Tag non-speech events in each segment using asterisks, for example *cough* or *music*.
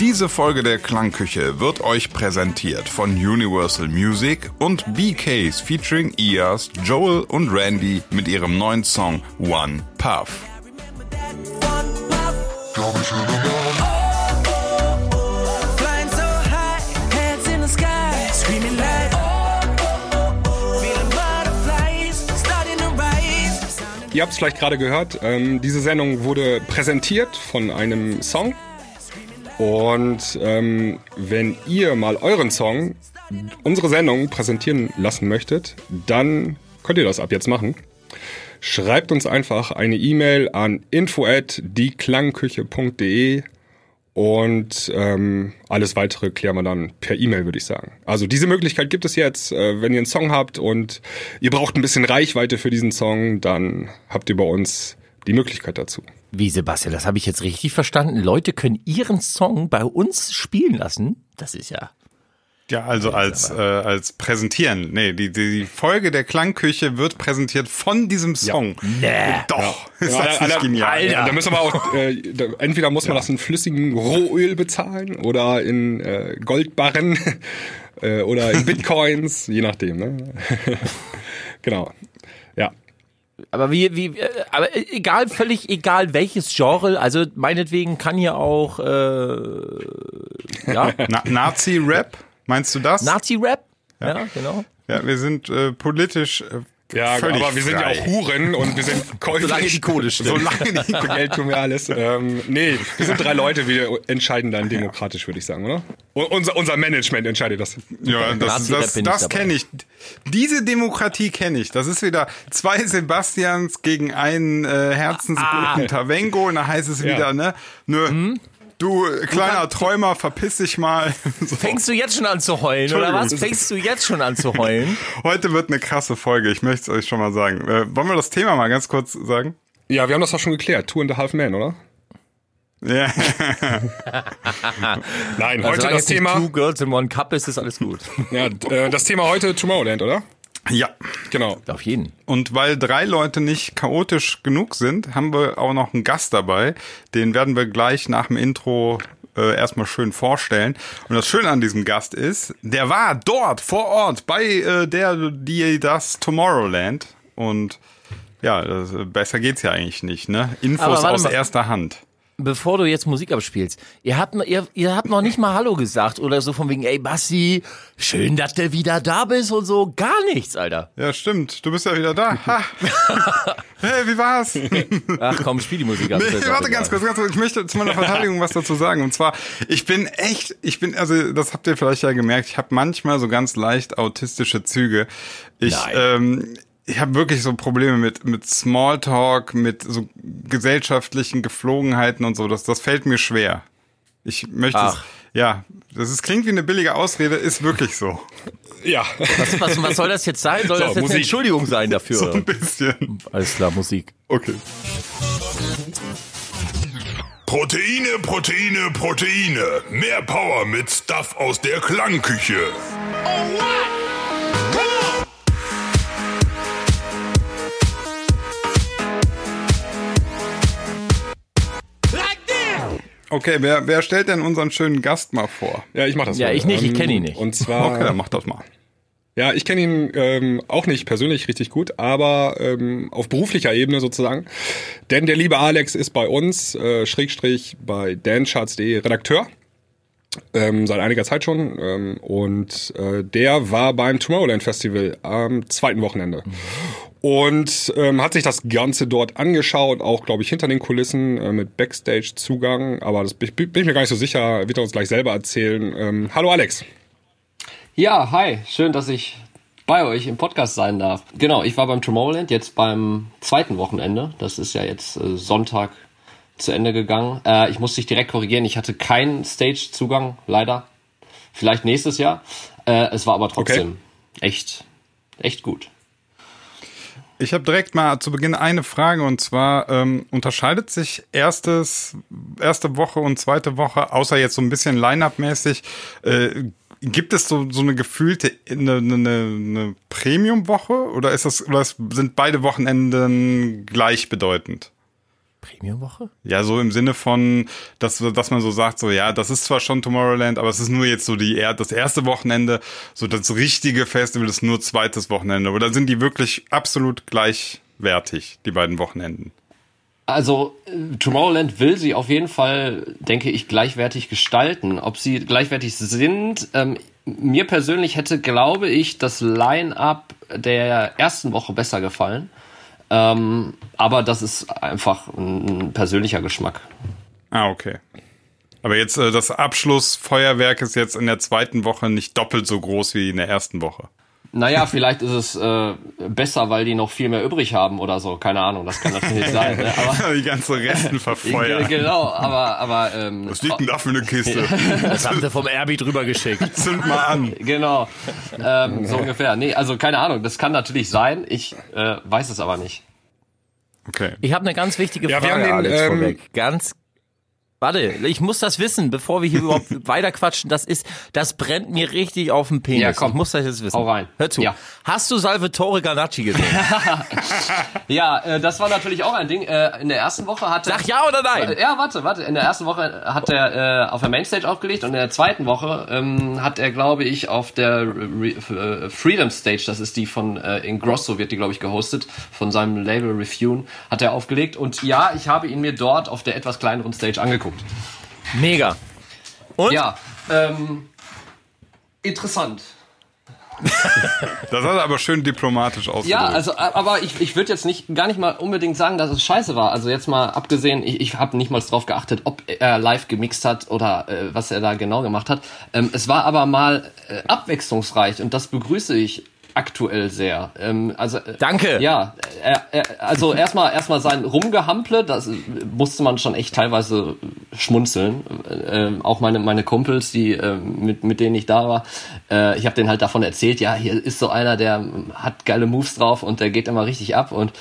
Diese Folge der Klangküche wird euch präsentiert von Universal Music und BKs featuring Ias, Joel und Randy mit ihrem neuen Song One Puff. Ihr habt es vielleicht gerade gehört, ähm, diese Sendung wurde präsentiert von einem Song. Und ähm, wenn ihr mal euren Song, unsere Sendung präsentieren lassen möchtet, dann könnt ihr das ab jetzt machen. Schreibt uns einfach eine E-Mail an info at dieklangküche.de und ähm, alles weitere klären wir dann per E-Mail, würde ich sagen. Also diese Möglichkeit gibt es jetzt. Äh, wenn ihr einen Song habt und ihr braucht ein bisschen Reichweite für diesen Song, dann habt ihr bei uns die Möglichkeit dazu. Wie Sebastian, das habe ich jetzt richtig verstanden. Leute können ihren Song bei uns spielen lassen. Das ist ja ja, also als, äh, als präsentieren. Nee, die, die Folge der Klangküche wird präsentiert von diesem Song. Ja. Nee. Doch, ja. ist das nicht genial. Alter. Da müssen wir auch, äh, da, entweder muss man ja. das in flüssigen Rohöl bezahlen oder in äh, Goldbarren *laughs* äh, oder in Bitcoins, je nachdem. Ne? *laughs* genau. Ja. Aber wie, wie, äh, aber egal, völlig egal welches Genre, also meinetwegen kann hier auch äh, ja. Na, Nazi-Rap? Meinst du das? Nazi-Rap? Ja. ja. genau. Ja, wir sind äh, politisch äh, ja, Völlig aber wir sind ja auch Huren und wir sind *laughs* käuflich. Solange die Kohle *laughs* stimmt. Solange die Geld tun wir alles. Ähm, nee, wir sind drei Leute, wir entscheiden dann demokratisch, würde ich sagen, oder? Und unser, unser Management entscheidet das. Ja, das, das, das, das kenne ich. Diese Demokratie kenne ich. Das ist wieder zwei Sebastians gegen einen äh, herzensguten ah. Tavengo und da heißt es wieder, ja. ne? Nö, hm? Du kleiner Träumer, verpiss dich mal. *laughs* So. Fängst du jetzt schon an zu heulen, oder was? Fängst du jetzt schon an zu heulen? *laughs* Heute wird eine krasse Folge, ich möchte es euch schon mal sagen. Äh, wollen wir das Thema mal ganz kurz sagen? Ja, wir haben das doch schon geklärt. Two and a Half Men, oder? Ja. *laughs* Nein, also heute das Thema. Two Girls in One Cup ist, ist alles gut. ja, äh, das Thema heute Tomorrowland, oder? Ja, genau. Auf jeden. Und weil drei Leute nicht chaotisch genug sind, haben wir auch noch einen Gast dabei. Den werden wir gleich nach dem Intro äh, erstmal schön vorstellen. Und das Schöne an diesem Gast ist, der war dort vor Ort bei äh, der, die das Tomorrowland. Und ja, das, besser geht's ja eigentlich nicht, ne? Infos aus mal. erster Hand bevor du jetzt Musik abspielst, ihr habt, ihr, ihr habt noch nicht mal Hallo gesagt oder so von wegen, ey Bassi, schön, dass du wieder da bist und so. Gar nichts, Alter. Ja, stimmt. Du bist ja wieder da. Ha. *laughs* hey, wie war's? Ach komm, spiel die Musik ab. Nee, warte ganz kurz, ganz kurz. Ich möchte zu meiner Verteidigung was dazu sagen. Und zwar, ich bin echt, ich bin, also das habt ihr vielleicht ja gemerkt, ich habe manchmal so ganz leicht autistische Züge. Ich, Nein. ähm, ich habe wirklich so Probleme mit mit Smalltalk, mit so gesellschaftlichen Geflogenheiten und so. Das das fällt mir schwer. Ich möchte es, ja, das ist, klingt wie eine billige Ausrede, ist wirklich so. Ja. Was, was, was soll das jetzt sein? Soll so, das jetzt Musik. eine Entschuldigung sein dafür? So ein bisschen. Alles klar, Musik. Okay. Proteine, Proteine, Proteine. Mehr Power mit Stuff aus der Klangküche. Oh, what? Okay, wer, wer stellt denn unseren schönen Gast mal vor? Ja, ich mach das Ja, mal. ich nicht, ich kenne ihn nicht. Und zwar. Okay, dann mach das mal. Ja, ich kenne ihn ähm, auch nicht persönlich richtig gut, aber ähm, auf beruflicher Ebene sozusagen. Denn der liebe Alex ist bei uns, äh, Schrägstrich bei dancharts.de Redakteur. Ähm, seit einiger Zeit schon. Ähm, und äh, der war beim Tomorrowland Festival am zweiten Wochenende. Und ähm, hat sich das Ganze dort angeschaut, auch glaube ich hinter den Kulissen äh, mit Backstage-Zugang. Aber das bin, bin ich mir gar nicht so sicher, wird er uns gleich selber erzählen. Ähm, hallo Alex. Ja, hi, schön, dass ich bei euch im Podcast sein darf. Genau, ich war beim Tomorrowland jetzt beim zweiten Wochenende. Das ist ja jetzt äh, Sonntag zu Ende gegangen. Äh, ich muss dich direkt korrigieren, ich hatte keinen Stage-Zugang, leider. Vielleicht nächstes Jahr. Äh, es war aber trotzdem okay. echt, echt gut. Ich habe direkt mal zu Beginn eine Frage und zwar ähm, unterscheidet sich erstes erste Woche und zweite Woche, außer jetzt so ein bisschen Line-up-mäßig, äh, gibt es so so eine gefühlte eine, eine, eine Premium-Woche oder ist das oder sind beide Wochenenden gleichbedeutend? Premium-Woche? Ja, so im Sinne von, dass, dass man so sagt, so ja, das ist zwar schon Tomorrowland, aber es ist nur jetzt so die das erste Wochenende, so das richtige Festival ist nur zweites Wochenende. Oder sind die wirklich absolut gleichwertig, die beiden Wochenenden? Also äh, Tomorrowland will sie auf jeden Fall, denke ich, gleichwertig gestalten. Ob sie gleichwertig sind, ähm, mir persönlich hätte, glaube ich, das Line-up der ersten Woche besser gefallen. Ähm, aber das ist einfach ein persönlicher Geschmack. Ah, okay. Aber jetzt äh, das Abschlussfeuerwerk ist jetzt in der zweiten Woche nicht doppelt so groß wie in der ersten Woche. Naja, vielleicht ist es äh, besser, weil die noch viel mehr übrig haben oder so. Keine Ahnung, das kann natürlich *laughs* sein. Ne? Aber, *laughs* die ganzen Resten *laughs* verfeuert. genau, aber... aber ähm, Was liegt denn da für eine Kiste? Das haben sie vom Erbi drüber geschickt. Zünd mal an. Genau, ähm, so ungefähr. Nee, also keine Ahnung, das kann natürlich sein. Ich äh, weiß es aber nicht. Okay. Ich habe eine ganz wichtige Ja, wir Frage, haben den, Alex, ähm, vorweg. Ganz Warte, ich muss das wissen, bevor wir hier überhaupt *laughs* weiterquatschen. Das ist, das brennt mir richtig auf den Penis. Ja, komm. Ich muss das jetzt wissen. Hau rein. Hör zu. Ja. Hast du Salvatore Ganacci gesehen? *laughs* Ja, äh, das war natürlich auch ein Ding. Äh, in der ersten Woche hat er, Sag ja oder nein? Ja, warte, warte. In der ersten Woche hat er äh, auf der Mainstage aufgelegt und in der zweiten Woche ähm, hat er, glaube ich, auf der Re äh, Freedom Stage, das ist die von äh, Ingrosso, wird die, glaube ich, gehostet, von seinem Label Refune, hat er aufgelegt. Und ja, ich habe ihn mir dort auf der etwas kleineren Stage angeguckt. Mega. Und? Ja, ähm, interessant. Das hat er aber schön diplomatisch ausgedrückt. Ja, also aber ich, ich würde jetzt nicht gar nicht mal unbedingt sagen, dass es scheiße war. Also jetzt mal abgesehen, ich, ich habe nicht mal drauf geachtet, ob er live gemixt hat oder äh, was er da genau gemacht hat. Ähm, es war aber mal äh, abwechslungsreich und das begrüße ich aktuell sehr. Ähm, also äh, Danke. Ja, er, er, also erstmal erstmal sein Rumgehample, das äh, musste man schon echt teilweise schmunzeln. Äh, auch meine meine Kumpels, die äh, mit mit denen ich da war, äh, ich habe denen halt davon erzählt, ja, hier ist so einer, der hat geile Moves drauf und der geht immer richtig ab und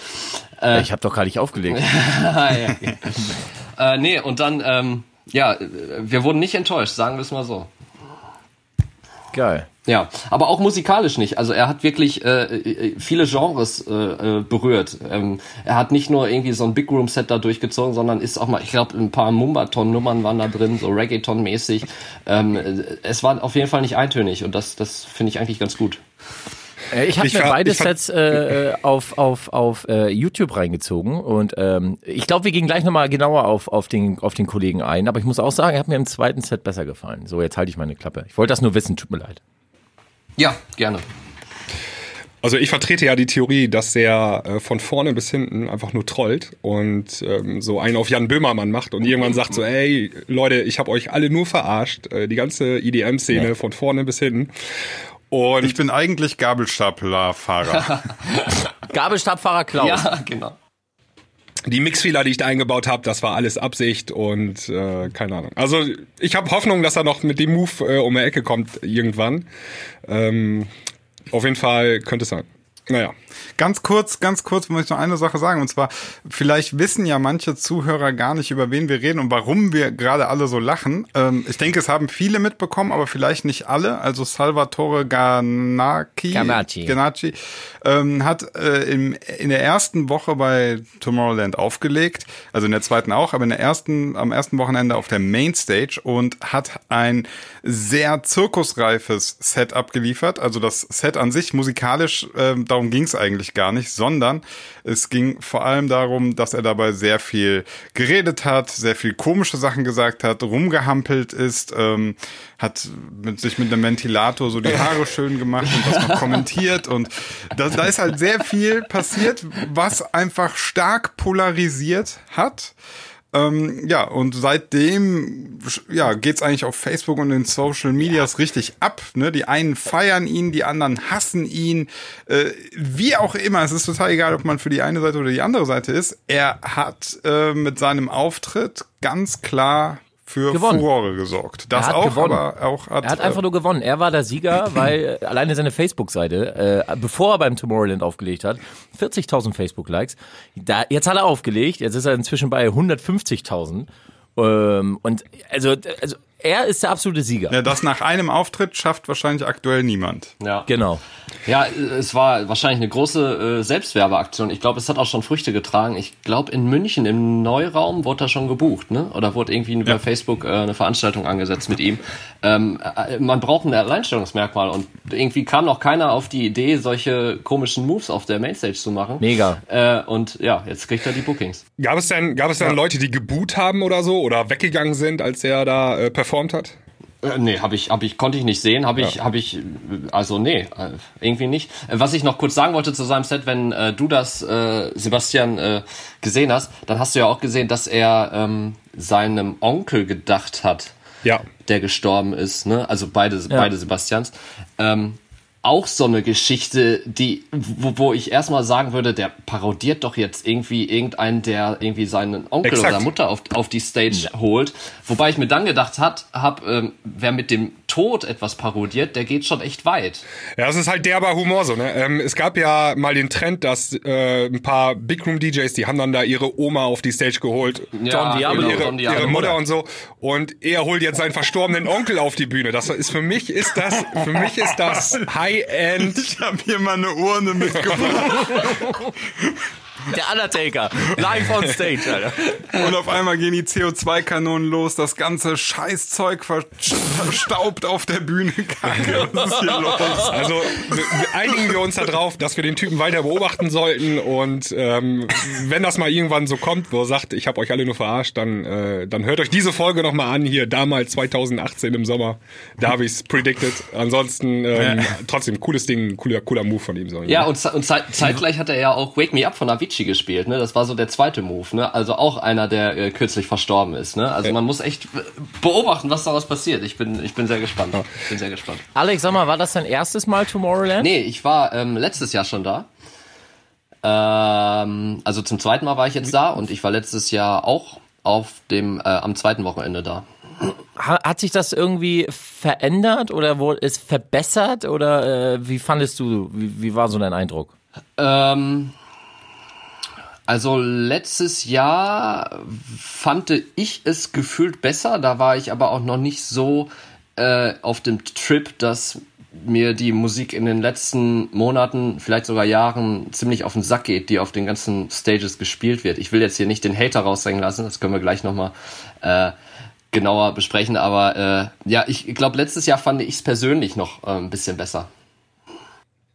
Ich habe doch gar nicht aufgelegt. *laughs* Ah, ja. äh, nee, und dann ähm, ja, wir wurden nicht enttäuscht, sagen wir es mal so. Geil. Ja, aber auch musikalisch nicht. Also er hat wirklich äh, äh, viele Genres äh, äh, berührt. Ähm, er hat nicht nur irgendwie so ein Big Room Set da durchgezogen, sondern ist auch mal, ich glaube, ein paar Mumbaton-Nummern waren da drin, so Reggaeton-mäßig. Ähm, äh, es war auf jeden Fall nicht eintönig und das, das finde ich eigentlich ganz gut. Äh, Ich habe mir beide Sets äh, auf, auf, auf äh, YouTube reingezogen und ähm, ich glaube, wir gehen gleich nochmal genauer auf, auf, den, auf den Kollegen ein, aber ich muss auch sagen, er hat mir im zweiten Set besser gefallen. So, jetzt halte ich meine Klappe. Ich wollte das nur wissen, tut mir leid. Ja, gerne. Also ich vertrete ja die Theorie, dass der äh, von vorne bis hinten einfach nur trollt und ähm, so einen auf Jan Böhmermann macht und irgendwann sagt so, ey Leute, ich habe euch alle nur verarscht, äh, die ganze IDM-Szene Nee. von vorne bis hinten. Und Ich bin eigentlich Gabelstaplerfahrer. *laughs* Gabelstabfahrer Klaus. Ja, genau. die Mixfehler, die ich da eingebaut habe, das war alles Absicht und äh, keine Ahnung. Also ich habe Hoffnung, dass er noch mit dem Move äh, um die Ecke kommt irgendwann. Ähm, auf jeden Fall könnte es sein. Naja. Ganz kurz, ganz kurz muss ich noch eine Sache sagen. Und zwar, vielleicht wissen ja manche Zuhörer gar nicht, über wen wir reden und warum wir gerade alle so lachen. Ähm, ich denke, es haben viele mitbekommen, aber vielleicht nicht alle. Also Salvatore Ganacci, Ganacci. Ganacci ähm, hat äh, im, in der ersten Woche bei Tomorrowland aufgelegt, also in der zweiten auch, aber in der ersten, am ersten Wochenende auf der Mainstage und hat ein sehr zirkusreifes Set abgeliefert. Also das Set an sich musikalisch, ähm, darum ging es eigentlich gar nicht, sondern es ging vor allem darum, dass er dabei sehr viel geredet hat, sehr viel komische Sachen gesagt hat, rumgehampelt ist, ähm, hat mit, sich mit einem Ventilator so die Haare *laughs* schön gemacht und das noch kommentiert und da, da ist halt sehr viel passiert, was einfach stark polarisiert hat. Ähm, ja, und seitdem ja, geht's eigentlich auf Facebook und in Social Medias richtig ab. Ne? Die einen feiern ihn, die anderen hassen ihn. Äh, wie auch immer, es ist total egal, ob man für die eine Seite oder die andere Seite ist. Er hat äh, mit seinem Auftritt ganz klar für Gewonnen. Furore gesorgt. Das hat auch, gewonnen. aber auch hat, Er hat einfach nur gewonnen. Er war der Sieger, *clears throat* weil äh, alleine seine Facebook-Seite, äh, bevor er beim Tomorrowland aufgelegt hat, 40.000 Facebook-Likes. Da, jetzt hat er aufgelegt, jetzt ist er inzwischen bei 150.000. Ähm, und also, also er ist der absolute Sieger. Ja, das nach einem Auftritt schafft wahrscheinlich aktuell niemand. Ja. Genau. Ja, es war wahrscheinlich eine große äh, Selbstwerbeaktion. Ich glaube, es hat auch schon Früchte getragen. Ich glaube, in München im Neuraum wurde er schon gebucht, ne? Oder wurde irgendwie über Ja. Facebook äh, eine Veranstaltung angesetzt mit ihm. Ähm, äh, man braucht ein Alleinstellungsmerkmal und irgendwie kam noch keiner auf die Idee, solche komischen Moves auf der Mainstage zu machen. Mega. Äh, und ja, jetzt kriegt er die Bookings. Gab es denn, gab es denn Leute, die geboot haben oder so oder weggegangen sind, als er da äh, performt hat? Äh, nee, habe ich, hab ich, konnte ich nicht sehen, habe ich, habe ich, also nee, äh, irgendwie nicht. Was ich noch kurz sagen wollte zu seinem Set, wenn äh, du das, äh, Sebastian, äh, gesehen hast, dann hast du ja auch gesehen, dass er ähm, seinem Onkel gedacht hat, Ja. der gestorben ist, ne? Also beide, beide Sebastians. Ähm, auch so eine Geschichte, die, wo, wo ich erstmal sagen würde, der parodiert doch jetzt irgendwie irgendeinen, der irgendwie seinen Onkel Exakt. oder Mutter auf, auf die Stage holt. Wobei ich mir dann gedacht hat, hab, ähm, wer mit dem Tod etwas parodiert, der geht schon echt weit. Ja, es ist halt derber Humor so, ne? Ähm, es gab ja mal den Trend, dass äh, ein paar Big Room DJs, die haben dann da ihre Oma auf die Stage geholt. Ja, Diablo. genau, ihre, Don Diablo. ihre Mutter und so. Und er holt jetzt seinen verstorbenen Onkel auf die Bühne. Das ist für mich ist das, für mich ist das *laughs* High-End. Ich habe hier mal eine Urne mitgebracht *laughs* Der Undertaker. Live on stage, Alter. und auf einmal gehen die CO2-Kanonen los, das ganze Scheißzeug ver- verstaubt auf der Bühne. Kacke, was ist hier los? Also einigen wir uns darauf, dass wir den Typen weiter beobachten sollten und ähm, wenn das mal irgendwann so kommt, wo er sagt, ich habe euch alle nur verarscht, dann äh, dann hört euch diese Folge noch mal an hier damals 2018 im Sommer. Da habe ich's predicted. Ansonsten ähm, trotzdem cooles Ding, cooler cooler Move von ihm so. Ja, und, ze- und zeit, zeitgleich hat er ja auch Wake Me Up von Avicii gespielt, ne? Das war so der zweite Move, ne? Also auch einer, der äh, kürzlich verstorben ist, ne? Also man muss echt äh, beobachten, was daraus passiert. Ich bin, ich bin sehr gespannt. Ich bin sehr gespannt. Alex, sag mal, war das dein erstes Mal Tomorrowland? Nee, ich war ähm, letztes Jahr schon da. Ähm, also zum zweiten Mal war ich jetzt da und ich war letztes Jahr auch auf dem äh, am zweiten Wochenende da. Ha- Hat sich das irgendwie verändert oder wurde es verbessert oder äh, wie fandest du, wie, wie war so dein Eindruck? Ähm, also letztes Jahr fand ich es gefühlt besser. Da war ich aber auch noch nicht so äh, auf dem Trip, dass mir die Musik in den letzten Monaten, vielleicht sogar Jahren ziemlich auf den Sack geht, die auf den ganzen Stages gespielt wird. Ich will jetzt hier nicht den Hater raushängen lassen, das können wir gleich nochmal äh, genauer besprechen. Aber äh, ja, ich glaube, letztes Jahr fand ich es persönlich noch äh, ein bisschen besser.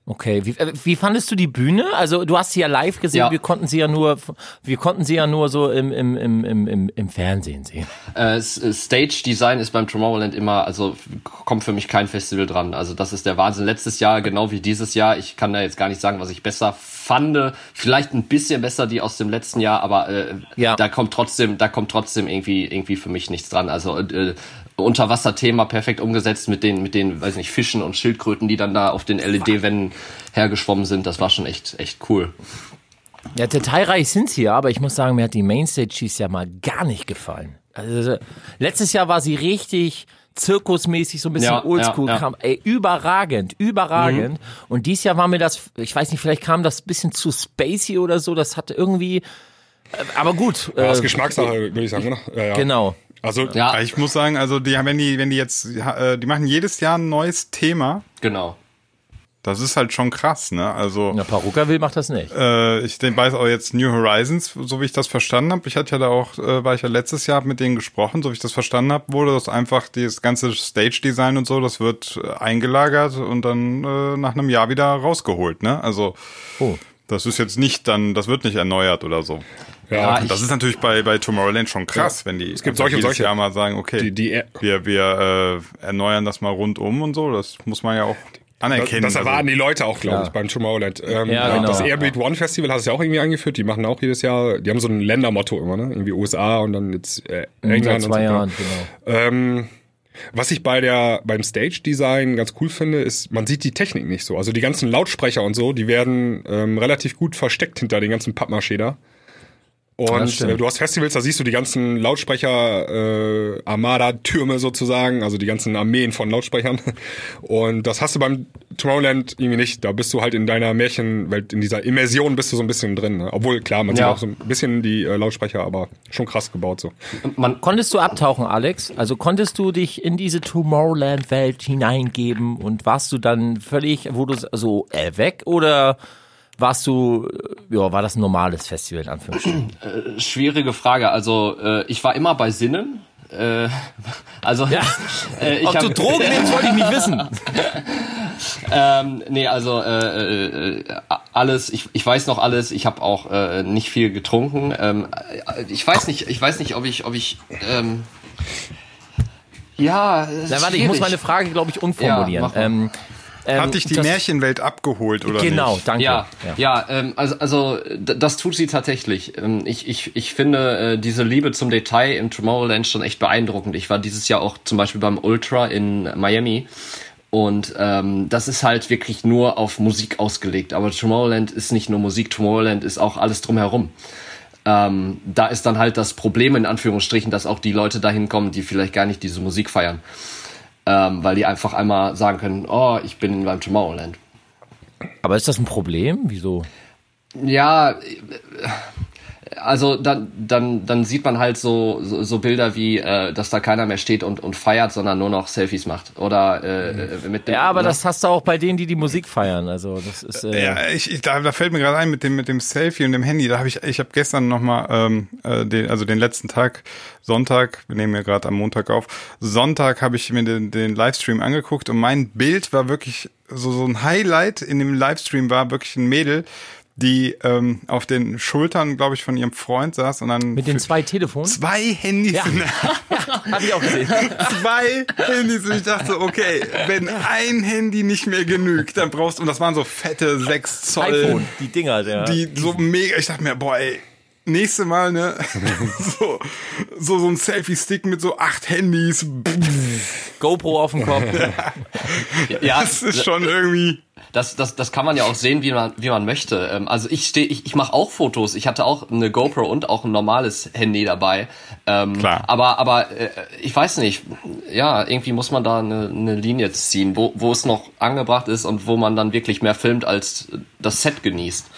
Okay, wie, äh, wie fandest du die Bühne? Also du hast sie ja live gesehen, Ja. wir konnten sie ja nur, wir konnten sie ja nur so im, im, im, im, im, im Fernsehen sehen. Äh, äh, Stage Design ist beim Tomorrowland immer, also kommt für mich kein Festival dran. Also das ist der Wahnsinn. Letztes Jahr genau wie dieses Jahr. Ich kann da jetzt gar nicht sagen, was ich besser fand. Vielleicht ein bisschen besser die aus dem letzten Jahr, aber äh, Ja. da kommt trotzdem, da kommt trotzdem irgendwie irgendwie für mich nichts dran. Also äh, Unterwasserthema perfekt umgesetzt mit den mit den, weiß nicht, Fischen und Schildkröten, die dann da auf den LED-Wänden hergeschwommen sind. Das war schon echt echt cool. Ja, detailreich sind sie ja, aber ich muss sagen, mir hat die Mainstage dieses Jahr mal gar nicht gefallen. Also letztes Jahr war sie richtig zirkusmäßig, so ein bisschen Ja, oldschool ja, ja. kam. Ey, überragend, überragend. Und dieses Jahr war mir das, ich weiß nicht, vielleicht kam das ein bisschen zu spacey oder so, das hatte irgendwie, äh, aber gut. Ja, das ist äh, Geschmackssache, würde ich sagen, oder? Ja, ja. Genau. Also Ja, Ich muss sagen, also die, wenn die, wenn die jetzt, äh, die machen jedes Jahr ein neues Thema. genau. Das ist halt schon krass, ne? Also Na, Paruka will macht das nicht. äh, ich den weiß auch jetzt New Horizons, so wie ich das verstanden habe. Ich hatte ja da auch, äh, war ich ja letztes Jahr mit denen gesprochen, so wie ich das verstanden habe, wurde das einfach das ganze Stage-Design und so, das wird äh, eingelagert und dann äh, nach einem Jahr wieder rausgeholt, ne? Also Oh. Das ist jetzt nicht dann, das wird nicht erneuert oder so. Ja, Und das ist natürlich bei, bei Tomorrowland schon krass, wenn die es gibt solche und jedes solche. Jahr mal sagen, okay, Die- die- wir, wir äh, erneuern das mal rundum und so. Das muss man ja auch Das, anerkennen. das erwarten also, die Leute auch, glaube Ja. ich, beim Tomorrowland. Ähm, Ja, genau. Das Airbeat One Festival hat es ja auch irgendwie eingeführt. Die machen auch jedes Jahr, die haben so ein Ländermotto immer, ne? Irgendwie USA und dann jetzt äh, Seit England zwei und so. Jahren, genau. Ähm, was ich bei der beim Stage Design ganz cool finde, ist, man sieht die Technik nicht so. Also die ganzen Lautsprecher und so, die werden ähm, relativ gut versteckt hinter den ganzen Pappmaché da. Und äh, du hast Festivals, da siehst du die ganzen Lautsprecher, äh, Armada-Türme sozusagen, also die ganzen Armeen von Lautsprechern. Und das hast du beim Tomorrowland irgendwie nicht. Da bist du halt in deiner Märchenwelt, in dieser Immersion bist du so ein bisschen drin. Ne? Obwohl, klar, man ja. sieht auch so ein bisschen die äh, Lautsprecher, aber schon krass gebaut so. Man konntest du abtauchen, Alex? Also konntest du dich in diese Tomorrowland-Welt hineingeben und warst du dann völlig, wo du so äh, weg oder warst du, äh, ja, war das ein normales Festival in Anführungsstrichen? *clears throat* Äh, schwierige Frage. Also äh, ich war immer bei Sinnen. Äh, *laughs* also ja. äh, ich Ob hab, du Drogen nimmst, wollte ich nicht wissen. *laughs* ähm, nee, also äh, äh, alles, ich, ich weiß noch alles, ich habe auch äh, nicht viel getrunken. Ähm, ich weiß nicht, ich weiß nicht, ob ich, ob ich ähm, ja. Na, warte, ich muss meine Frage, glaube ich, umformulieren. Ja, ähm, ähm, Hat dich die Märchenwelt abgeholt oder genau, nicht? danke. Ja, ja, ja ähm, also, also das tut sie tatsächlich. Ähm, ich, ich, ich finde äh, diese Liebe zum Detail im Tomorrowland schon echt beeindruckend. Ich war dieses Jahr auch zum Beispiel beim Ultra in Miami. Und ähm, das ist halt wirklich nur auf Musik ausgelegt. Aber Tomorrowland ist nicht nur Musik, Tomorrowland ist auch alles drumherum. Ähm, da ist dann halt das Problem in Anführungsstrichen, dass auch die Leute dahin kommen, die vielleicht gar nicht diese Musik feiern ähm, weil die einfach einmal sagen können, oh, ich bin beim Tomorrowland. Aber ist das ein Problem? Wieso? Ja, also dann, dann, dann sieht man halt so, so, so Bilder wie, äh, dass da keiner mehr steht und, und feiert, sondern nur noch Selfies macht. Oder äh, äh mit dem, Ja, aber ne? das hast du auch bei denen, die die Musik feiern. Also das ist. Äh ja, ich, ich, da, da fällt mir gerade ein mit dem mit dem Selfie und dem Handy. Da habe ich, ich habe gestern noch mal, ähm, äh, den, also den letzten Tag, Sonntag. Wir nehmen ja gerade am Montag auf. Sonntag habe ich mir den, den Livestream angeguckt und mein Bild war wirklich so so ein Highlight in dem Livestream war wirklich ein Mädel die ähm, auf den Schultern, glaube ich, von ihrem Freund saß und dann mit den zwei Telefonen, zwei Handys, ja. *laughs* habe ich auch gesehen, zwei Handys und ich dachte so, okay, wenn ein Handy nicht mehr genügt, dann brauchst du und das waren so fette 6 Zoll iPhone, die Dinger, der, die so mega. Ich dachte mir, boah, ey, nächste Mal, ne, *laughs* so, so, so ein Selfie-Stick mit so acht Handys. GoPro auf dem Kopf. *laughs* ja, das ist schon irgendwie das, das, das kann man ja auch sehen, wie man, wie man möchte. Ähm, also ich stehe, ich, ich mache auch Fotos. Ich hatte auch eine GoPro und auch ein normales Handy dabei. Ähm, Klar. Aber, aber äh, ich weiß nicht. Ja, irgendwie muss man da eine, eine Linie ziehen, wo, wo es noch angebracht ist und wo man dann wirklich mehr filmt als das Set genießt.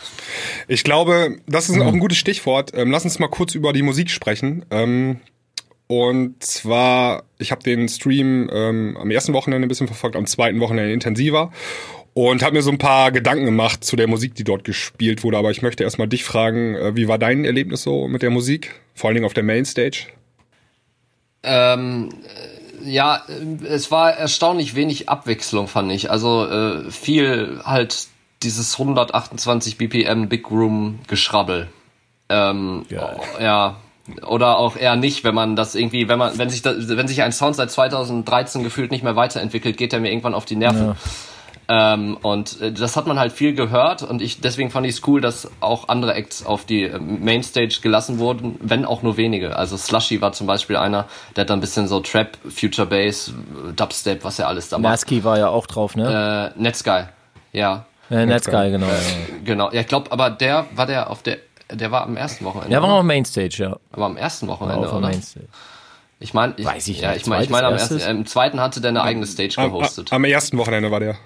Ich glaube, das ist auch ein gutes Stichwort. Ähm, lass uns mal kurz über die Musik sprechen. Ähm, und zwar, ich habe den Stream ähm, am ersten Wochenende ein bisschen verfolgt, am zweiten Wochenende intensiver und habe mir so ein paar Gedanken gemacht zu der Musik, die dort gespielt wurde. Aber ich möchte erstmal dich fragen, äh, wie war dein Erlebnis so mit der Musik? Vor allen Dingen auf der Mainstage? Ähm, äh, ja, es war erstaunlich wenig Abwechslung, fand ich. Also äh, viel halt dieses 128 BPM Big Room Geschrabbel. Ähm, ja, oder auch eher nicht, wenn man das irgendwie, wenn man, wenn sich, da, wenn sich ein Sound seit 2013 gefühlt nicht mehr weiterentwickelt, geht er mir irgendwann auf die Nerven. Ja. Ähm, und äh, das hat man halt viel gehört und ich deswegen fand ich es cool, dass auch andere Acts auf die äh, Mainstage gelassen wurden, wenn auch nur wenige. Also Slushy war zum Beispiel einer, der hat dann ein bisschen so Trap, Future Bass, Dubstep, was er alles da macht. Nasky war ja auch drauf, ne? Äh, Netsky, ja. Äh, Netsky, genau. Äh, genau, ja, ich glaube, aber der war der auf der, der war am ersten Wochenende. Der war noch Mainstage, ja. Aber am ersten Wochenende, oder? Mainstage. Ich meine, ich, Weiß ich ja, ich meine, ich mein, am ersten, äh, im zweiten hatte der eine eigene Stage gehostet. Am, am ersten Wochenende war der.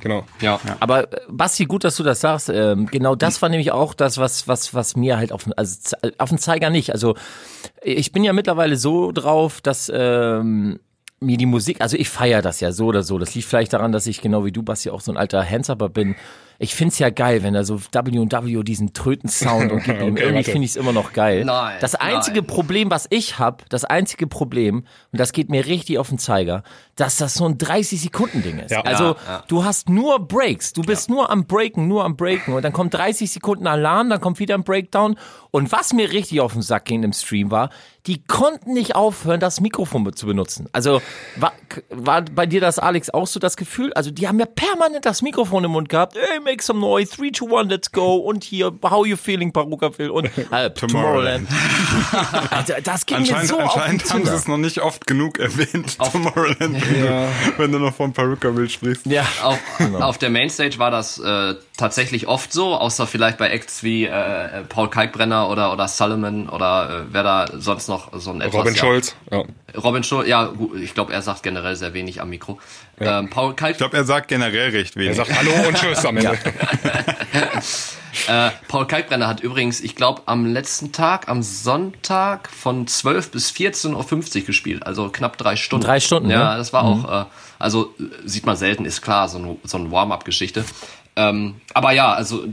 Genau. Ja. ja. Aber äh, Basti, gut, dass du das sagst. Ähm, genau das war nämlich auch das, was, was, was mir halt auf, also auf den Zeiger nicht. Also ich bin ja mittlerweile so drauf, dass ähm, mir die Musik, also ich feiere das ja so oder so. Das liegt vielleicht daran, dass ich genau wie du, Basti, auch so ein alter Handsupper bin ich find's ja geil, wenn er so W&W diesen Tröten-Sound und gibt *laughs* ihm, okay, irgendwie finde ich es immer noch geil. Nein, das einzige nein. Problem, was ich hab, das einzige Problem, und das geht mir richtig auf den Zeiger, dass das so ein 30-Sekunden-Ding ist. Ja. Also ja, ja. du hast nur Breaks, du bist nur am Breaken, nur am Breaken und dann kommt 30 Sekunden Alarm, dann kommt wieder ein Breakdown und was mir richtig auf den Sack ging im Stream war, die konnten nicht aufhören, das Mikrofon zu benutzen. Also war, war bei dir das, Alex, auch so das Gefühl? Also die haben ja permanent das Mikrofon im Mund gehabt. Hey, make some noise, 3, 2, 1, let's go. Und hier, how you feeling, Paruka Phil? Und *laughs* äh, Tomorrowland. *laughs* also, das ging mir so Anscheinend haben sie es noch nicht oft genug erwähnt, auf, Tomorrowland, *laughs* ja. *laughs* wenn du noch von Paruka Phil sprichst. Ja, auf, genau. auf der Mainstage war das äh, tatsächlich oft so, außer vielleicht bei Acts wie äh, Paul Kalkbrenner oder oder Solomon oder äh, wer da sonst noch so ein etwas Robin ja, Schulz. Ja. Robin Schulz, ja, gut, ich glaube, er sagt generell sehr wenig am Mikro. Ähm, Paul Kalk, Ich glaube, er sagt generell recht Er wenig. sagt Hallo und Tschüss am Ende. *laughs* äh, Paul Kalkbrenner hat übrigens, ich glaube, am letzten Tag, am Sonntag von 12 bis 14.50 Uhr gespielt, also knapp drei Stunden. Drei Stunden, Ja, ne? das war auch, äh, also äh, sieht man selten, ist klar, so, ein, so ein Warm-up-Geschichte. Ähm, aber ja, also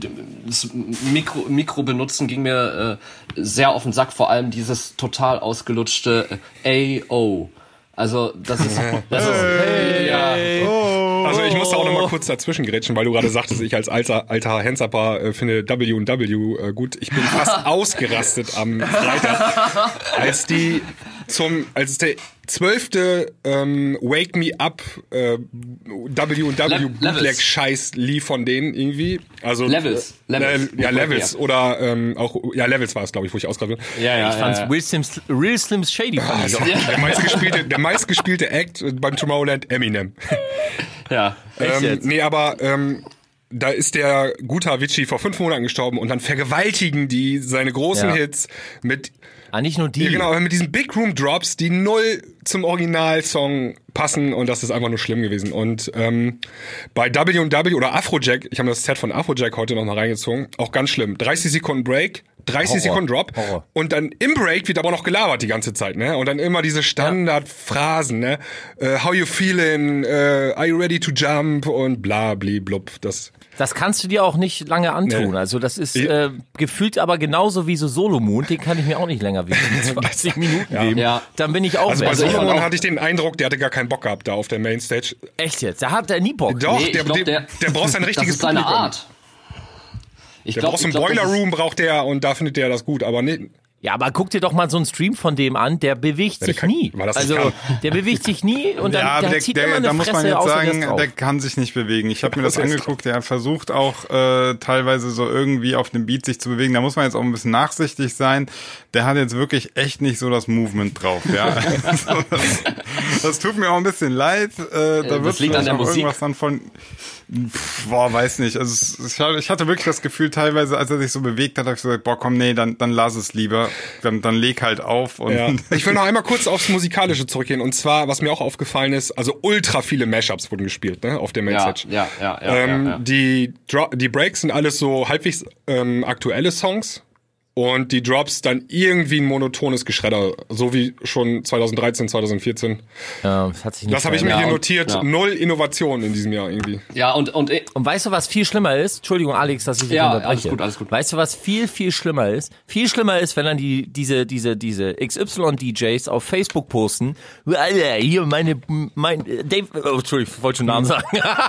das Mikro, Mikro benutzen ging mir äh, sehr auf den Sack, vor allem dieses total ausgelutschte äh, AO. Also das ist, *laughs* das ist ja, Also ich musste auch noch mal kurz dazwischen grätschen, weil du gerade sagtest, ich als alter, alter Handsapper äh, finde W&W äh, gut. Ich bin fast *laughs* ausgerastet am Freitag, als die zum, als der zwölfte ähm, Wake Me Up äh, W&W Le- Bootleg Scheiß lief von denen irgendwie. Also Levels, äh, Levels. ja Wake Me Levels oder ähm, auch ja Levels war es glaube ich, wo ich ausgrabe. ja, ja, Ich fand's ja, ja. Will Slims, Real Slims Shady ich doch. Der meistgespielte, der meistgespielte Act beim Tomorrowland Eminem. ja. Echt Ähm, jetzt? nee, aber ähm, da ist der gute Avicii vor fünf Monaten gestorben und dann vergewaltigen die seine großen Ja. Hits mit, Ah, nicht nur die. ja, genau, mit diesen Big Room Drops, die null zum Originalsong passen und das ist einfach nur schlimm gewesen. Und ähm, bei W&W oder Afrojack, ich habe das Set von Afrojack heute noch mal reingezogen, auch ganz schlimm. 30 Sekunden Break, 30 Horror. Sekunden Drop Horror. und dann im Break wird aber noch gelabert die ganze Zeit, ne? Und dann immer diese Standardphrasen, ne? Äh, how you feeling? Äh, are you ready to jump? Und bla bli blub. Das Das kannst du dir auch nicht lange antun. Nee. Also das ist äh, gefühlt aber genauso wie so Solomon, den kann ich mir auch nicht länger wie 20 *laughs* Minuten geben. Ja. Dann bin ich auch also bei fand Solomon hatte ich den Eindruck, der hatte gar keinen Bock gehabt da auf der Mainstage. Echt jetzt? Da hat er nie Bock. Doch, Nee, der, glaub, der, der- der braucht sein *laughs* richtiges das ist seine Publikum. Art. Ich Der glaub- braucht einen Boiler Room, braucht der und da findet der das gut, aber nicht. Ja, aber guck dir doch mal so einen Stream von dem an, der bewegt der sich kann- nie. weil das nicht Also kann. der bewegt sich nie und dann ja, der, der, zieht der, immer eine da muss man jetzt sagen, der kann sich nicht bewegen. Ich habe mir das angeguckt, der versucht auch äh, teilweise so irgendwie auf dem Beat sich zu bewegen. Da muss man jetzt auch ein bisschen nachsichtig sein. Der hat jetzt wirklich echt nicht so das Movement drauf. Ja, *laughs* also, das, das tut mir auch ein bisschen leid. Äh, da wird das liegt an der auch Musik. irgendwas dann von Pff, Boah, weiß nicht. Also es- ich hatte- ich hatte wirklich das Gefühl, teilweise, als er sich so bewegt hat, habe ich so gesagt, boah, komm, nee, dann, dann lass es lieber. Dann, dann leg halt auf. Und Ja. *laughs* Ich will noch einmal kurz aufs Musikalische zurückgehen. Und zwar, was mir auch aufgefallen ist, also ultra viele Mashups wurden gespielt, ne, auf der Ja, Mainstage. ja, ja, ja, ähm, ja, ja. Die, Dro die Breaks sind alles so halbwegs ähm, aktuelle Songs. Und die Drops dann irgendwie ein monotones Geschredder, so wie schon 2013, 2014. Ja, das hat sich nicht Das habe ich mir Ja, hier und- notiert. ja. Null Innovation in diesem Jahr irgendwie. Ja, und, und äh, Und weißt du, was viel schlimmer ist? Entschuldigung, Alex, dass ich dich Ja, unterbreche. alles gut, alles gut. Weißt du, was viel, viel schlimmer ist? Viel schlimmer ist, wenn dann die, diese, diese, diese XY-DJs auf Facebook posten, Alter, hier meine, mein, äh, Dave, oh, Entschuldigung, ich wollte schon Namen sagen,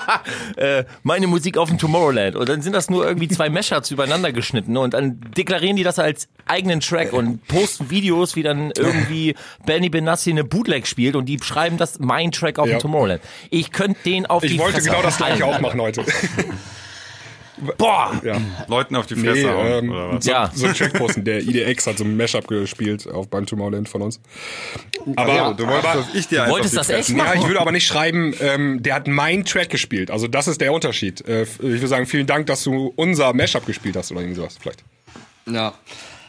*laughs* äh, meine Musik auf dem Tomorrowland. Und dann sind das nur irgendwie zwei Mashups übereinander geschnitten und dann deklarieren die das als eigenen Track und posten Videos, wie dann irgendwie Benny Benassi eine Bootleg spielt und die schreiben das mein Track auf Ja. dem Tomorrowland. Ich könnte den auf Ich die wollte Fresse genau das gleiche auch machen heute. *laughs* Boah! ja. Leuten auf die Fresse Nee, hauen, ähm, oder was? so, Ja. so ein Track posten. Der IDX hat so ein Mashup gespielt auf beim Tomorrowland von uns. Aber, Ja, Du wolltest, dass ich dir wolltest das echt Fresse- Ja, machen? ich würde aber nicht schreiben, ähm, der hat meinen Track gespielt. Also das ist der Unterschied. Äh, ich würde sagen, vielen Dank, dass du unser Mashup gespielt hast oder irgendwie sowas vielleicht. Ja.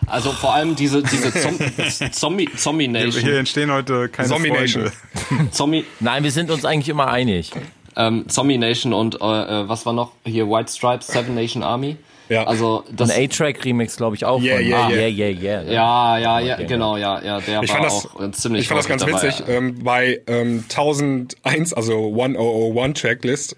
Also vor allem diese, diese Zom *laughs* Zombie, Zombie Hier Nation. entstehen heute keine Zombie. Nation. *laughs* Zombie, Nein, wir sind uns eigentlich immer einig. ähm, Zombie Nation und äh, äh, was war noch? Hier White Stripes, Seven Nation Army. Ja. Also Ein das. A-Track-Remix, glaube ich, auch. Yeah, von, yeah, ah, yeah. yeah, yeah, yeah. Ja, ja, ja, genau, ja, ja, der Ich war fand das, auch äh, ziemlich ich fand das ganz häufig witzig. dabei. Ähm, bei ähm, 1001, also 1001 Tracklist,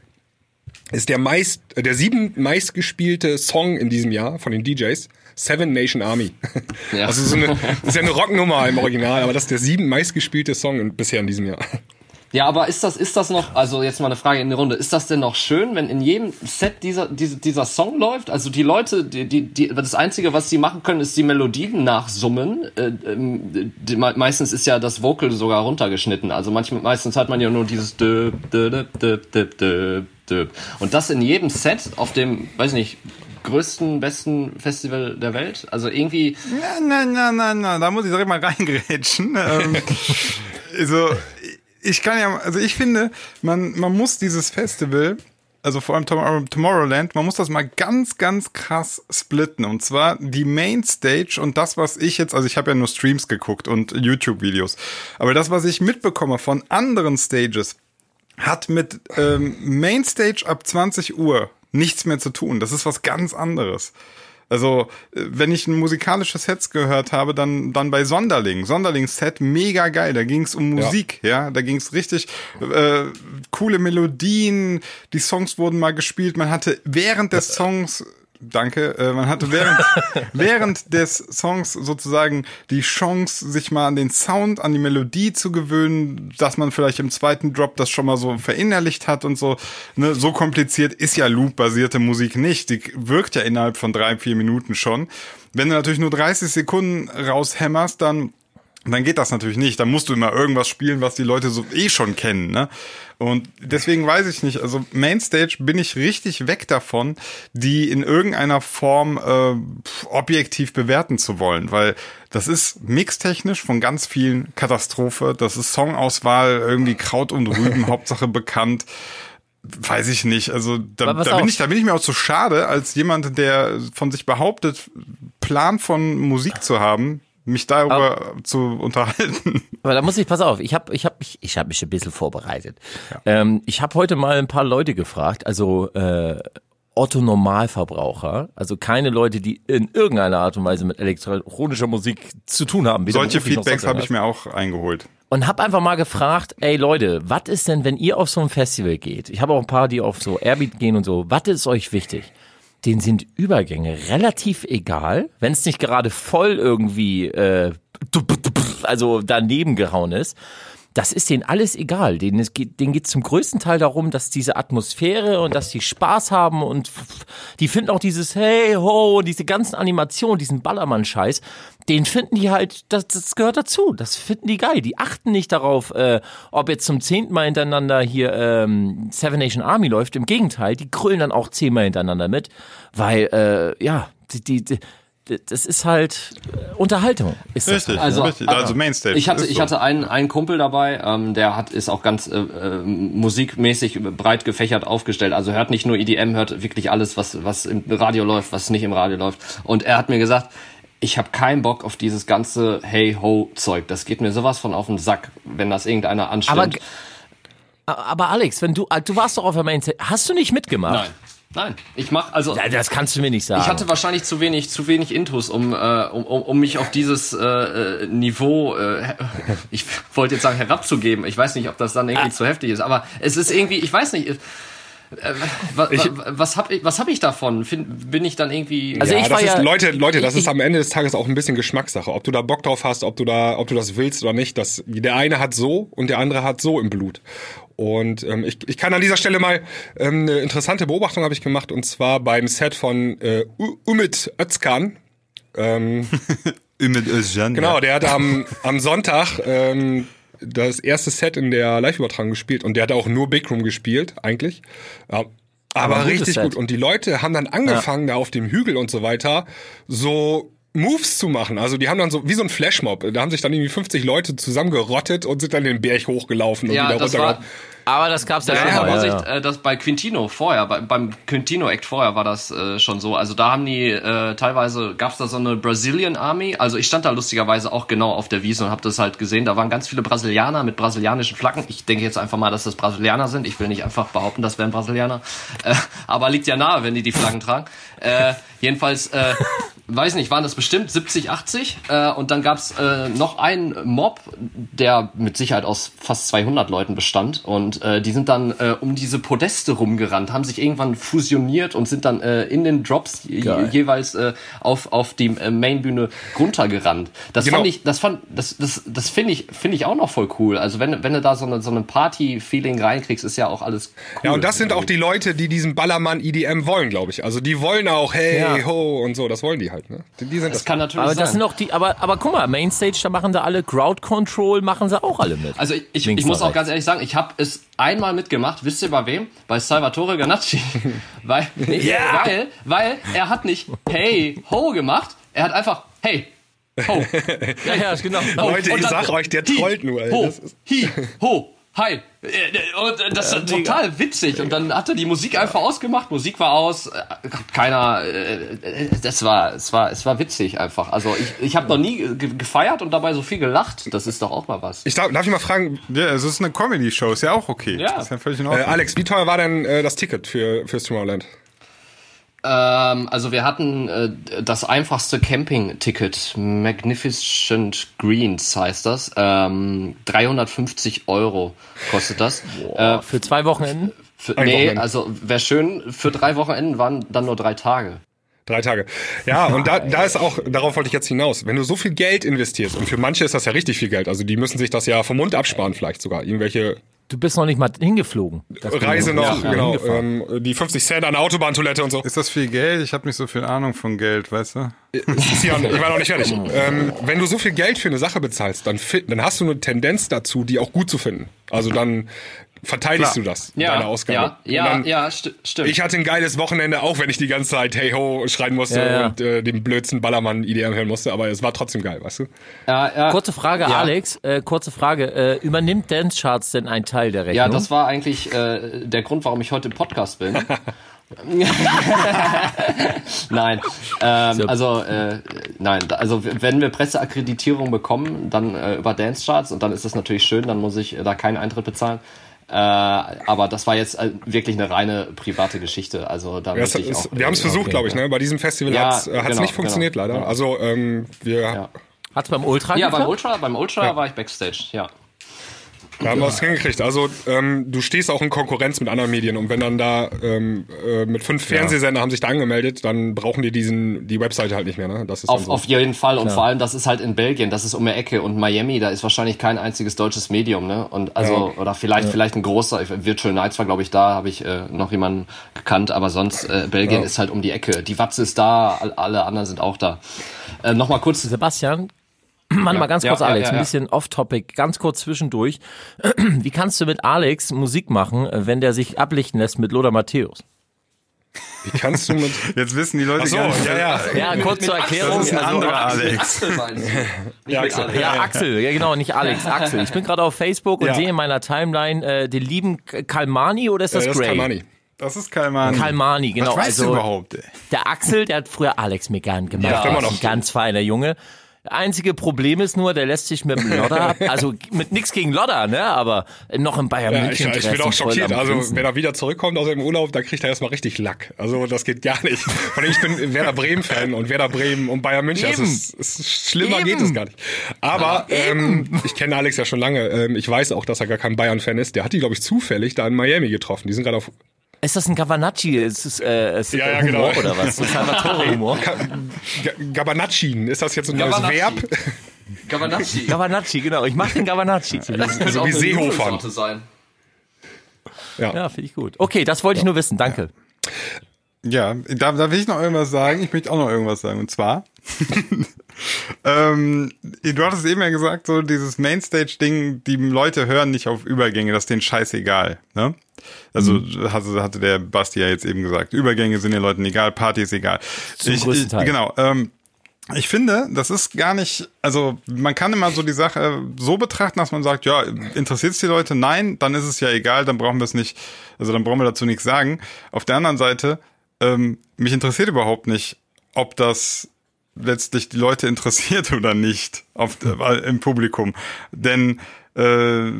ist der meist, äh, der sieben meistgespielte Song in diesem Jahr von den DJs Seven Nation Army. *laughs* Ja. Also so eine, das ist ja eine Rocknummer im Original, aber das ist der sieben meistgespielte Song bisher in diesem Jahr. Ja, aber ist das, ist das noch, also jetzt mal eine Frage in die Runde, ist das denn noch schön, wenn in jedem Set dieser, dieser, dieser Song läuft? Also die Leute, die, die, die, das Einzige, was sie machen können, ist die Melodien nachsummen. Äh, ähm, die, me- meistens ist ja das Vocal sogar runtergeschnitten. Also manchmal, meistens hat man ja nur dieses dö, dö, dö, dö, dö, dö. Und das in jedem Set auf dem, weiß nicht, größten, besten Festival der Welt. Also irgendwie, Na, na, na, na, na, da muss ich direkt mal reingrätschen. *laughs* ähm, also, ich kann ja, also ich finde, man, man muss dieses Festival also vor allem Tomorrowland, man muss das mal ganz, ganz krass splitten. Und zwar die Mainstage und das, was ich jetzt, also ich habe ja nur Streams geguckt und YouTube-Videos, aber das, was ich mitbekomme von anderen Stages, hat mit ähm, Mainstage ab 20 Uhr nichts mehr zu tun. Das ist was ganz anderes. Also, äh, wenn ich ein musikalisches Set gehört habe, dann, dann bei Sonderling. Sonderlings Set, mega geil. Da ging es um Musik, ja. ja? Da ging es richtig äh, coole Melodien. Die Songs wurden mal gespielt. Man hatte während des Songs Danke. Äh, man hatte während, *laughs* während des Songs sozusagen die Chance, sich mal an den Sound, an die Melodie zu gewöhnen, dass man vielleicht im zweiten Drop das schon mal so verinnerlicht hat und so. Ne, so kompliziert ist ja Loop-basierte Musik nicht. Die wirkt ja innerhalb von drei, vier Minuten schon. Wenn du natürlich nur 30 Sekunden raushämmerst, dann dann geht das natürlich nicht. Dann musst du immer irgendwas spielen, was die Leute so eh schon kennen. Ne? Und deswegen weiß ich nicht. Also Mainstage bin ich richtig weg davon, die in irgendeiner Form äh, objektiv bewerten zu wollen, weil das ist mixtechnisch von ganz vielen Katastrophe. Das ist Songauswahl irgendwie Kraut und Rüben, *laughs* Hauptsache bekannt. Weiß ich nicht. Also da, da bin ich, da bin ich mir auch zu schade, als jemand, der von sich behauptet, Plan von Musik zu haben, mich darüber aber, zu unterhalten. Aber da muss ich, pass auf, ich habe ich hab, ich, ich hab mich ein bisschen vorbereitet. Ja. Ähm, ich habe heute mal ein paar Leute gefragt, also äh, Otto Normalverbraucher, also keine Leute, die in irgendeiner Art und Weise mit elektronischer Musik zu tun haben. Solche Feedbacks habe ich mir auch eingeholt. Und habe einfach mal gefragt, ey Leute, was ist denn, wenn ihr auf so ein Festival geht? Ich habe auch ein paar, die auf so Airbeat gehen und so. Was ist euch wichtig? Denen sind Übergänge relativ egal, wenn es nicht gerade voll irgendwie äh, also daneben gehauen ist. Das ist denen alles egal. Denen, es geht, denen geht zum größten Teil darum, dass diese Atmosphäre und dass die Spaß haben und die finden auch dieses Hey ho, diese ganzen Animationen, diesen Ballermann-Scheiß, den finden die halt, das, das gehört dazu. Das finden die geil. Die achten nicht darauf, äh, ob jetzt zum zehnten Mal hintereinander hier ähm, Seven Nation Army läuft. Im Gegenteil, die krüllen dann auch zehnmal hintereinander mit, weil äh, ja, die, die, die das ist halt äh, Unterhaltung. Ist richtig, das halt. also, richtig. also Mainstage. Ich hatte, ich hatte einen, einen Kumpel dabei, ähm, der hat ist auch ganz äh, äh, musikmäßig breit gefächert aufgestellt. Also hört nicht nur EDM, hört wirklich alles, was was im Radio läuft, was nicht im Radio läuft. Und er hat mir gesagt, ich habe keinen Bock auf dieses ganze Hey Ho Zeug. Das geht mir sowas von auf den Sack, wenn das irgendeiner anstimmt. Aber, aber Alex, wenn du du warst doch auf der Mainstage, hast du nicht mitgemacht? Nein. Nein, ich mach also. Ja, das kannst du mir nicht sagen. Ich hatte wahrscheinlich zu wenig, zu wenig Intus, um, äh, um, um mich auf dieses äh, äh Niveau, äh, *laughs* ich wollte jetzt sagen herabzugeben. Ich weiß nicht, ob das dann irgendwie ah. zu heftig ist, aber es ist irgendwie, ich weiß nicht. Äh, was, ich, was habe ich, was hab ich davon? Find, bin ich dann irgendwie. Also ja, ich war ja, ist, Leute, Leute, das ich, ist am Ende des Tages auch ein bisschen Geschmackssache. Ob du da Bock drauf hast, ob du da, ob du das willst oder nicht. Das, der eine hat so und der andere hat so im Blut. Und ähm, ich, ich kann an dieser Stelle mal ähm, eine interessante Beobachtung habe ich gemacht und zwar beim Set von äh, Umit Özkan. Ähm, *laughs* Umit Özcan. Genau, der hat am, am Sonntag ähm, das erste Set in der Live-Übertragung gespielt und der hat auch nur Big Room gespielt, eigentlich. Ja, aber, aber richtig gut. Und die Leute haben dann angefangen, ja. da auf dem Hügel und so weiter, so Moves zu machen. Also die haben dann so wie so ein Flashmob. Da haben sich dann irgendwie 50 Leute zusammengerottet und sind dann den Berg hochgelaufen und ja, wieder runtergelaufen. Aber das gab's ja, ja schon mal. Ja, ja. Äh, das bei Quintino vorher, bei, beim Quintino Act vorher war das äh, schon so. Also da haben die äh, teilweise gab's da so eine Brazilian Army. Also ich stand da lustigerweise auch genau auf der Wiese und habe das halt gesehen. Da waren ganz viele Brasilianer mit brasilianischen Flaggen. Ich denke jetzt einfach mal, dass das Brasilianer sind. Ich will nicht einfach behaupten, das wären Brasilianer. Äh, aber liegt ja nahe, wenn die die Flaggen tragen. Äh, jedenfalls äh, weiß nicht, waren das bestimmt 70, 80. Äh, und dann gab's äh, noch einen Mob, der mit Sicherheit aus fast 200 Leuten bestand. Und äh, die sind dann äh, um diese Podeste rumgerannt, haben sich irgendwann fusioniert und sind dann äh, in den Drops je, jeweils äh, auf, auf die äh, Mainbühne runtergerannt. Das genau. fand ich, das fand, das, das, das finde ich, finde ich auch noch voll cool. Also wenn, wenn du da so eine, so eine Party-Feeling reinkriegst, ist ja auch alles cool. Ja, und das sind auch die Leute, die diesen Ballermann EDM wollen, glaube ich. Also die wollen auch, hey, ja. ho und so, das wollen die halt halt. Ne? Die, die sind das, das kann natürlich aber sein. Das sind auch die, aber, aber guck mal, Mainstage, da machen sie alle Crowd Control, machen sie auch alle mit. Also ich, ich, ich muss auch ganz ehrlich sagen, ich habe es einmal mitgemacht. Wisst ihr bei wem? Bei Salvatore Ganacci. *laughs* weil, yeah. weil, weil er hat nicht Hey Ho gemacht, er hat einfach Hey Ho. *laughs* ja, ja, genau. Leute, ich sag euch, der trollt nur. Ey. Ho, hi, ho, Hi. Und das ist total witzig. Und dann hat er die Musik einfach ausgemacht. Musik war aus. äh, Keiner. äh, Das war, es war, es war witzig einfach. Also ich, ich habe noch nie ge- gefeiert und dabei so viel gelacht. Das ist doch auch mal was. Ich darf, darf ich mal fragen, Ja, es ist eine Comedy-Show, ist ja auch okay. Ja. Ist ja völlig in äh, Ordnung. Alex, wie teuer war denn äh, das Ticket für fürs Tomorrowland? Ähm, also wir hatten äh, das einfachste Camping-Ticket, Magnificent Greens heißt das. Ähm, 350 Euro kostet das. Äh, Für zwei Wochenenden? für, Ein nee, Wochenende. also wäre schön, für drei Wochenenden waren dann nur drei Tage. Drei Tage. Ja, und da, da ist auch, darauf wollte ich jetzt hinaus. Wenn du so viel Geld investierst, und für manche ist das ja richtig viel Geld, also die müssen sich das ja vom Mund absparen vielleicht sogar, irgendwelche Du bist noch nicht mal hingeflogen. Reise noch, Ja, genau, ähm, die 50 Cent an der Autobahntoilette und so. Ist das viel Geld? Ich habe nicht so viel Ahnung von Geld, weißt du? Sian, ich war noch nicht fertig. *laughs* Ähm, wenn du so viel Geld für eine Sache bezahlst, dann, dann hast du eine Tendenz dazu, die auch gut zu finden. Also dann verteidigst Klar. du das, Ja, deine Ausgabe. ja, dann, ja, sti stimmt. Ich hatte ein geiles Wochenende, auch wenn ich die ganze Zeit Hey Ho schreien musste Ja, ja. und äh, den blödsten Ballermann IDM hören musste, aber es war trotzdem geil, weißt du? ja, ja, Kurze Frage, Ja. Alex. Äh, kurze Frage. Äh, übernimmt Dance Charts denn einen Teil der Rechnung? ja, das war eigentlich äh, der Grund, warum ich heute im Podcast bin. *laughs* *laughs* nein, ähm, also äh, nein, also wenn wir Presseakkreditierung bekommen, dann äh, über Dance Charts und dann ist das natürlich schön, dann muss ich äh, da keinen Eintritt bezahlen. Äh, aber das war jetzt äh, wirklich eine reine private Geschichte. Also da Ja, es, möchte ich es, auch. wir haben es versucht, okay, glaube ich, ne? Bei diesem Festival Ja, hat's äh, hat's genau, nicht funktioniert, genau. leider. Ja. Also ähm, wir Ja. Hat's beim Ultra Ja, beim? Ultra, beim Ultra war ich Backstage, ja. Da haben wir es hingekriegt. Also ähm, du stehst auch in Konkurrenz mit anderen Medien und wenn dann da ähm, äh, mit fünf Fernsehsender haben sich da angemeldet, dann brauchen die diesen die Webseite halt nicht mehr. Ne? Das ist Auf, so. auf jeden Fall und vor allem, das ist halt in Belgien, das ist um die Ecke und Miami, da ist wahrscheinlich kein einziges deutsches Medium, ne? Und also oder vielleicht vielleicht ein großer Virtual Nights war, glaube ich, da habe ich äh, noch jemanden gekannt, aber sonst äh, Belgien ist halt um die Ecke. Die Watze ist da, all- alle anderen sind auch da. Äh, Nochmal kurz Sebastian, *clears throat* Warte mal ganz Ja, kurz, ja, Alex, ja, ein ja. bisschen off-topic, ganz kurz zwischendurch. *clears throat* Wie kannst du mit Alex Musik machen, wenn der sich ablichten lässt mit Lothar Matthäus? Wie kannst du mit *laughs* Jetzt wissen die Leute so, gar nicht. ja, ja. Ja, kurz zur Erklärung. Das ist ein also- anderer Alex. Axel Ja, Axel. Ja, Axel, ja genau, nicht Alex, *laughs* Axel. Ich bin gerade auf Facebook und Ja. sehe in meiner Timeline äh, den lieben Kalmani oder ist das äh, das ist Gray? Kalmani. Das ist Kalmani. Kalmani, genau. Was weißt also, du überhaupt, ey? Der Axel, der hat früher Alex mir gern gemacht. Ja, immer Das ist noch. Ein ganz feiner Junge. Einzige Problem ist nur, der lässt sich mit dem Lodder ab. *laughs* Also mit nix gegen Lodder, ne? Aber noch im Bayern Ja, ich, München. ich bin auch schockiert. Also, wenn er wieder zurückkommt aus dem Urlaub, da kriegt er erstmal richtig Lack. Also, das geht gar nicht. Allem, ich bin Werder Bremen-Fan und Werder Bremen und Bayern München. Das Eben. ist, ist, schlimmer Eben. geht es gar nicht. Aber ähm, ich kenne Alex ja schon lange. Ähm, ich weiß auch, dass er gar kein Bayern-Fan ist. Der hat die, glaube ich, zufällig da in Miami getroffen. Die sind gerade auf Ist das ein Gavanacci? Ist es äh, ist Ja, ja, Humor genau. oder was? Das ist Salvatore-Humor. *laughs* Ga- Gabanacin. Ist das jetzt ein neues Gabanacci. Verb? Gavanacci. *laughs* Gavanacci, genau. Ich mach den Gavanacci. So wie Seehofern. sein. Ja, finde ich gut. Okay, das wollte ich nur wissen. Danke. Ja, da, da will ich noch irgendwas sagen. Ich möchte auch noch irgendwas sagen. Und zwar, *laughs* ähm, du hattest eben ja gesagt, so dieses Mainstage-Ding, die Leute hören nicht auf Übergänge, das ist denen scheißegal. Ne? Also Mhm. hatte, hatte der Basti ja jetzt eben gesagt, Übergänge sind den Leuten egal, Party ist egal. Zum ich, größten ich, Teil. Genau. Ähm, ich finde, das ist gar nicht, also man kann immer so die Sache so betrachten, dass man sagt, ja, interessiert es die Leute? Nein, dann ist es ja egal, dann brauchen wir es nicht, also dann brauchen wir dazu nichts sagen. Auf der anderen Seite, ähm, mich interessiert überhaupt nicht, ob das letztlich die Leute *laughs* interessiert oder nicht auf, äh, im Publikum. Denn äh,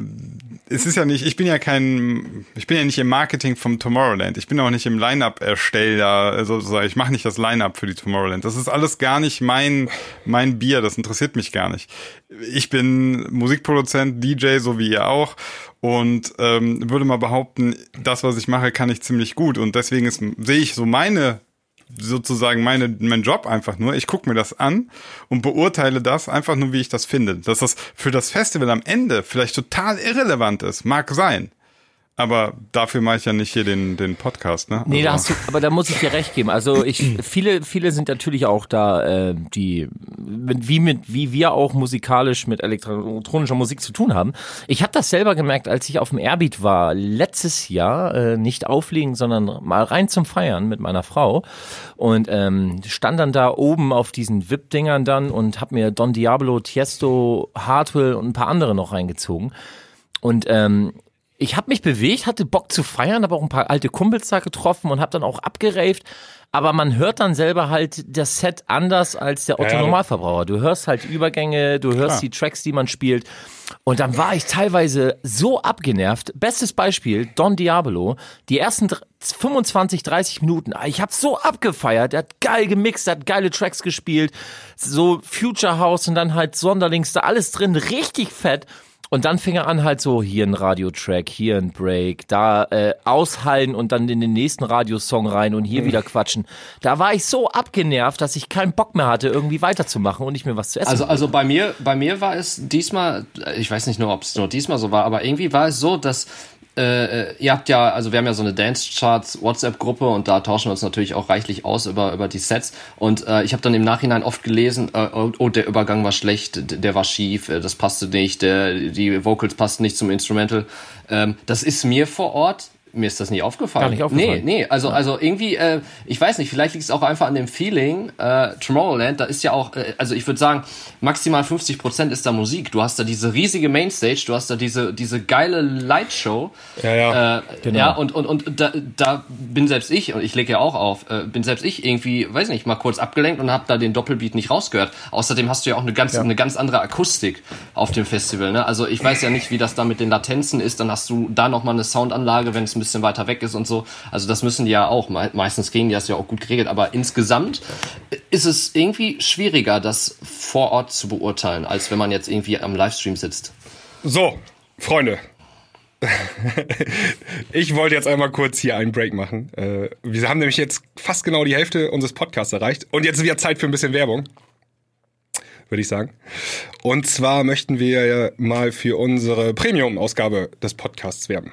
es ist ja nicht, ich bin ja kein, ich bin ja nicht im Marketing vom Tomorrowland. Ich bin auch nicht im Line-Up-Ersteller, also sozusagen, ich mache nicht das Line-Up für die Tomorrowland. Das ist alles gar nicht mein, mein Bier, das interessiert mich gar nicht. Ich bin Musikproduzent, DJ, so wie ihr auch. Und ähm, würde mal behaupten, das, was ich mache, kann ich ziemlich gut. Und deswegen ist, sehe ich so meine sozusagen meine, mein Job einfach nur. Ich gucke mir das an und beurteile das einfach nur, wie ich das finde. Dass das für das Festival am Ende vielleicht total irrelevant ist, mag sein. Aber dafür mache ich ja nicht hier den, den Podcast, ne? Nee, da Also- hast du, aber da muss ich dir recht geben. Also ich, *clears throat* viele, viele sind natürlich auch da, äh, die, mit, wie mit, wie wir auch musikalisch mit elektronischer Musik zu tun haben. Ich habe das selber gemerkt, als ich auf dem Airbeat war, letztes Jahr, äh, nicht auflegen, sondern mal rein zum Feiern mit meiner Frau und ähm, stand dann da oben auf diesen VIP-Dingern dann und hab mir Don Diablo, Tiesto, Hardwell und ein paar andere noch reingezogen. und ähm, ich habe mich bewegt, hatte Bock zu feiern, habe auch ein paar alte Kumpels da getroffen und habe dann auch abgeraved. Aber man hört dann selber halt das Set anders als der Otto. Normalverbraucher. Du hörst halt Übergänge, du hörst Klar. die Tracks, die man spielt. Und dann war ich teilweise so abgenervt. Bestes Beispiel, Don Diablo. Die ersten dr- 25, 30 Minuten. ah, Ich habe so abgefeiert. Er hat geil gemixt, er hat geile Tracks gespielt. So Future House und dann halt Sonderlings, da alles drin. Richtig fett. Und dann fing er an halt so, hier ein Radiotrack, hier ein Break, da äh, aushallen und dann in den nächsten Radiosong rein und hier wieder *laughs* quatschen. Da war ich so abgenervt, dass ich keinen Bock mehr hatte, irgendwie weiterzumachen und nicht mehr was zu essen. Also, also bei mir, bei mir war es diesmal, ich weiß nicht nur, ob es nur diesmal so war, aber irgendwie war es so, dass äh, ihr habt ja, also wir haben ja so eine Dance Charts WhatsApp-Gruppe und da tauschen wir uns natürlich auch reichlich aus über, über die Sets. Und äh, ich habe dann im Nachhinein oft gelesen, äh, oh, oh, der Übergang war schlecht, der war schief, äh, das passte nicht, der, die Vocals passten nicht zum Instrumental. Ähm, das ist mir vor Ort. Mir ist das nie aufgefallen. Gar nicht aufgefallen. Nee, nee, also, also irgendwie, äh, ich weiß nicht, vielleicht liegt es auch einfach an dem Feeling, äh, Tomorrowland, da ist ja auch, äh, also ich würde sagen, maximal 50% ist da Musik. Du hast da diese riesige Mainstage, du hast da diese, diese geile Lightshow. Ja, ja. Äh, Genau. Ja, und, und, und da, da bin selbst ich, und ich lege ja auch auf, äh, bin selbst ich irgendwie, weiß nicht, mal kurz abgelenkt und habe da den Doppelbeat nicht rausgehört. Außerdem hast du ja auch eine ganz, eine ganz andere Akustik auf dem Festival. Ne? Also ich weiß ja nicht, wie das da mit den Latenzen ist. Dann hast du da nochmal eine Soundanlage, wenn es ein bisschen weiter weg ist und so. Also das müssen die ja auch. Me meistens kriegen die das ja auch gut geregelt. Aber insgesamt ist es irgendwie schwieriger, das vor Ort zu beurteilen, als wenn man jetzt irgendwie am Livestream sitzt. So, Freunde. Ich wollte jetzt einmal kurz hier einen Break machen. Äh, Wir haben nämlich jetzt fast genau die Hälfte unseres Podcasts erreicht. Und jetzt ist wieder Zeit für ein bisschen Werbung. Würde ich sagen. Und zwar möchten wir mal für unsere Premium-Ausgabe des Podcasts werben.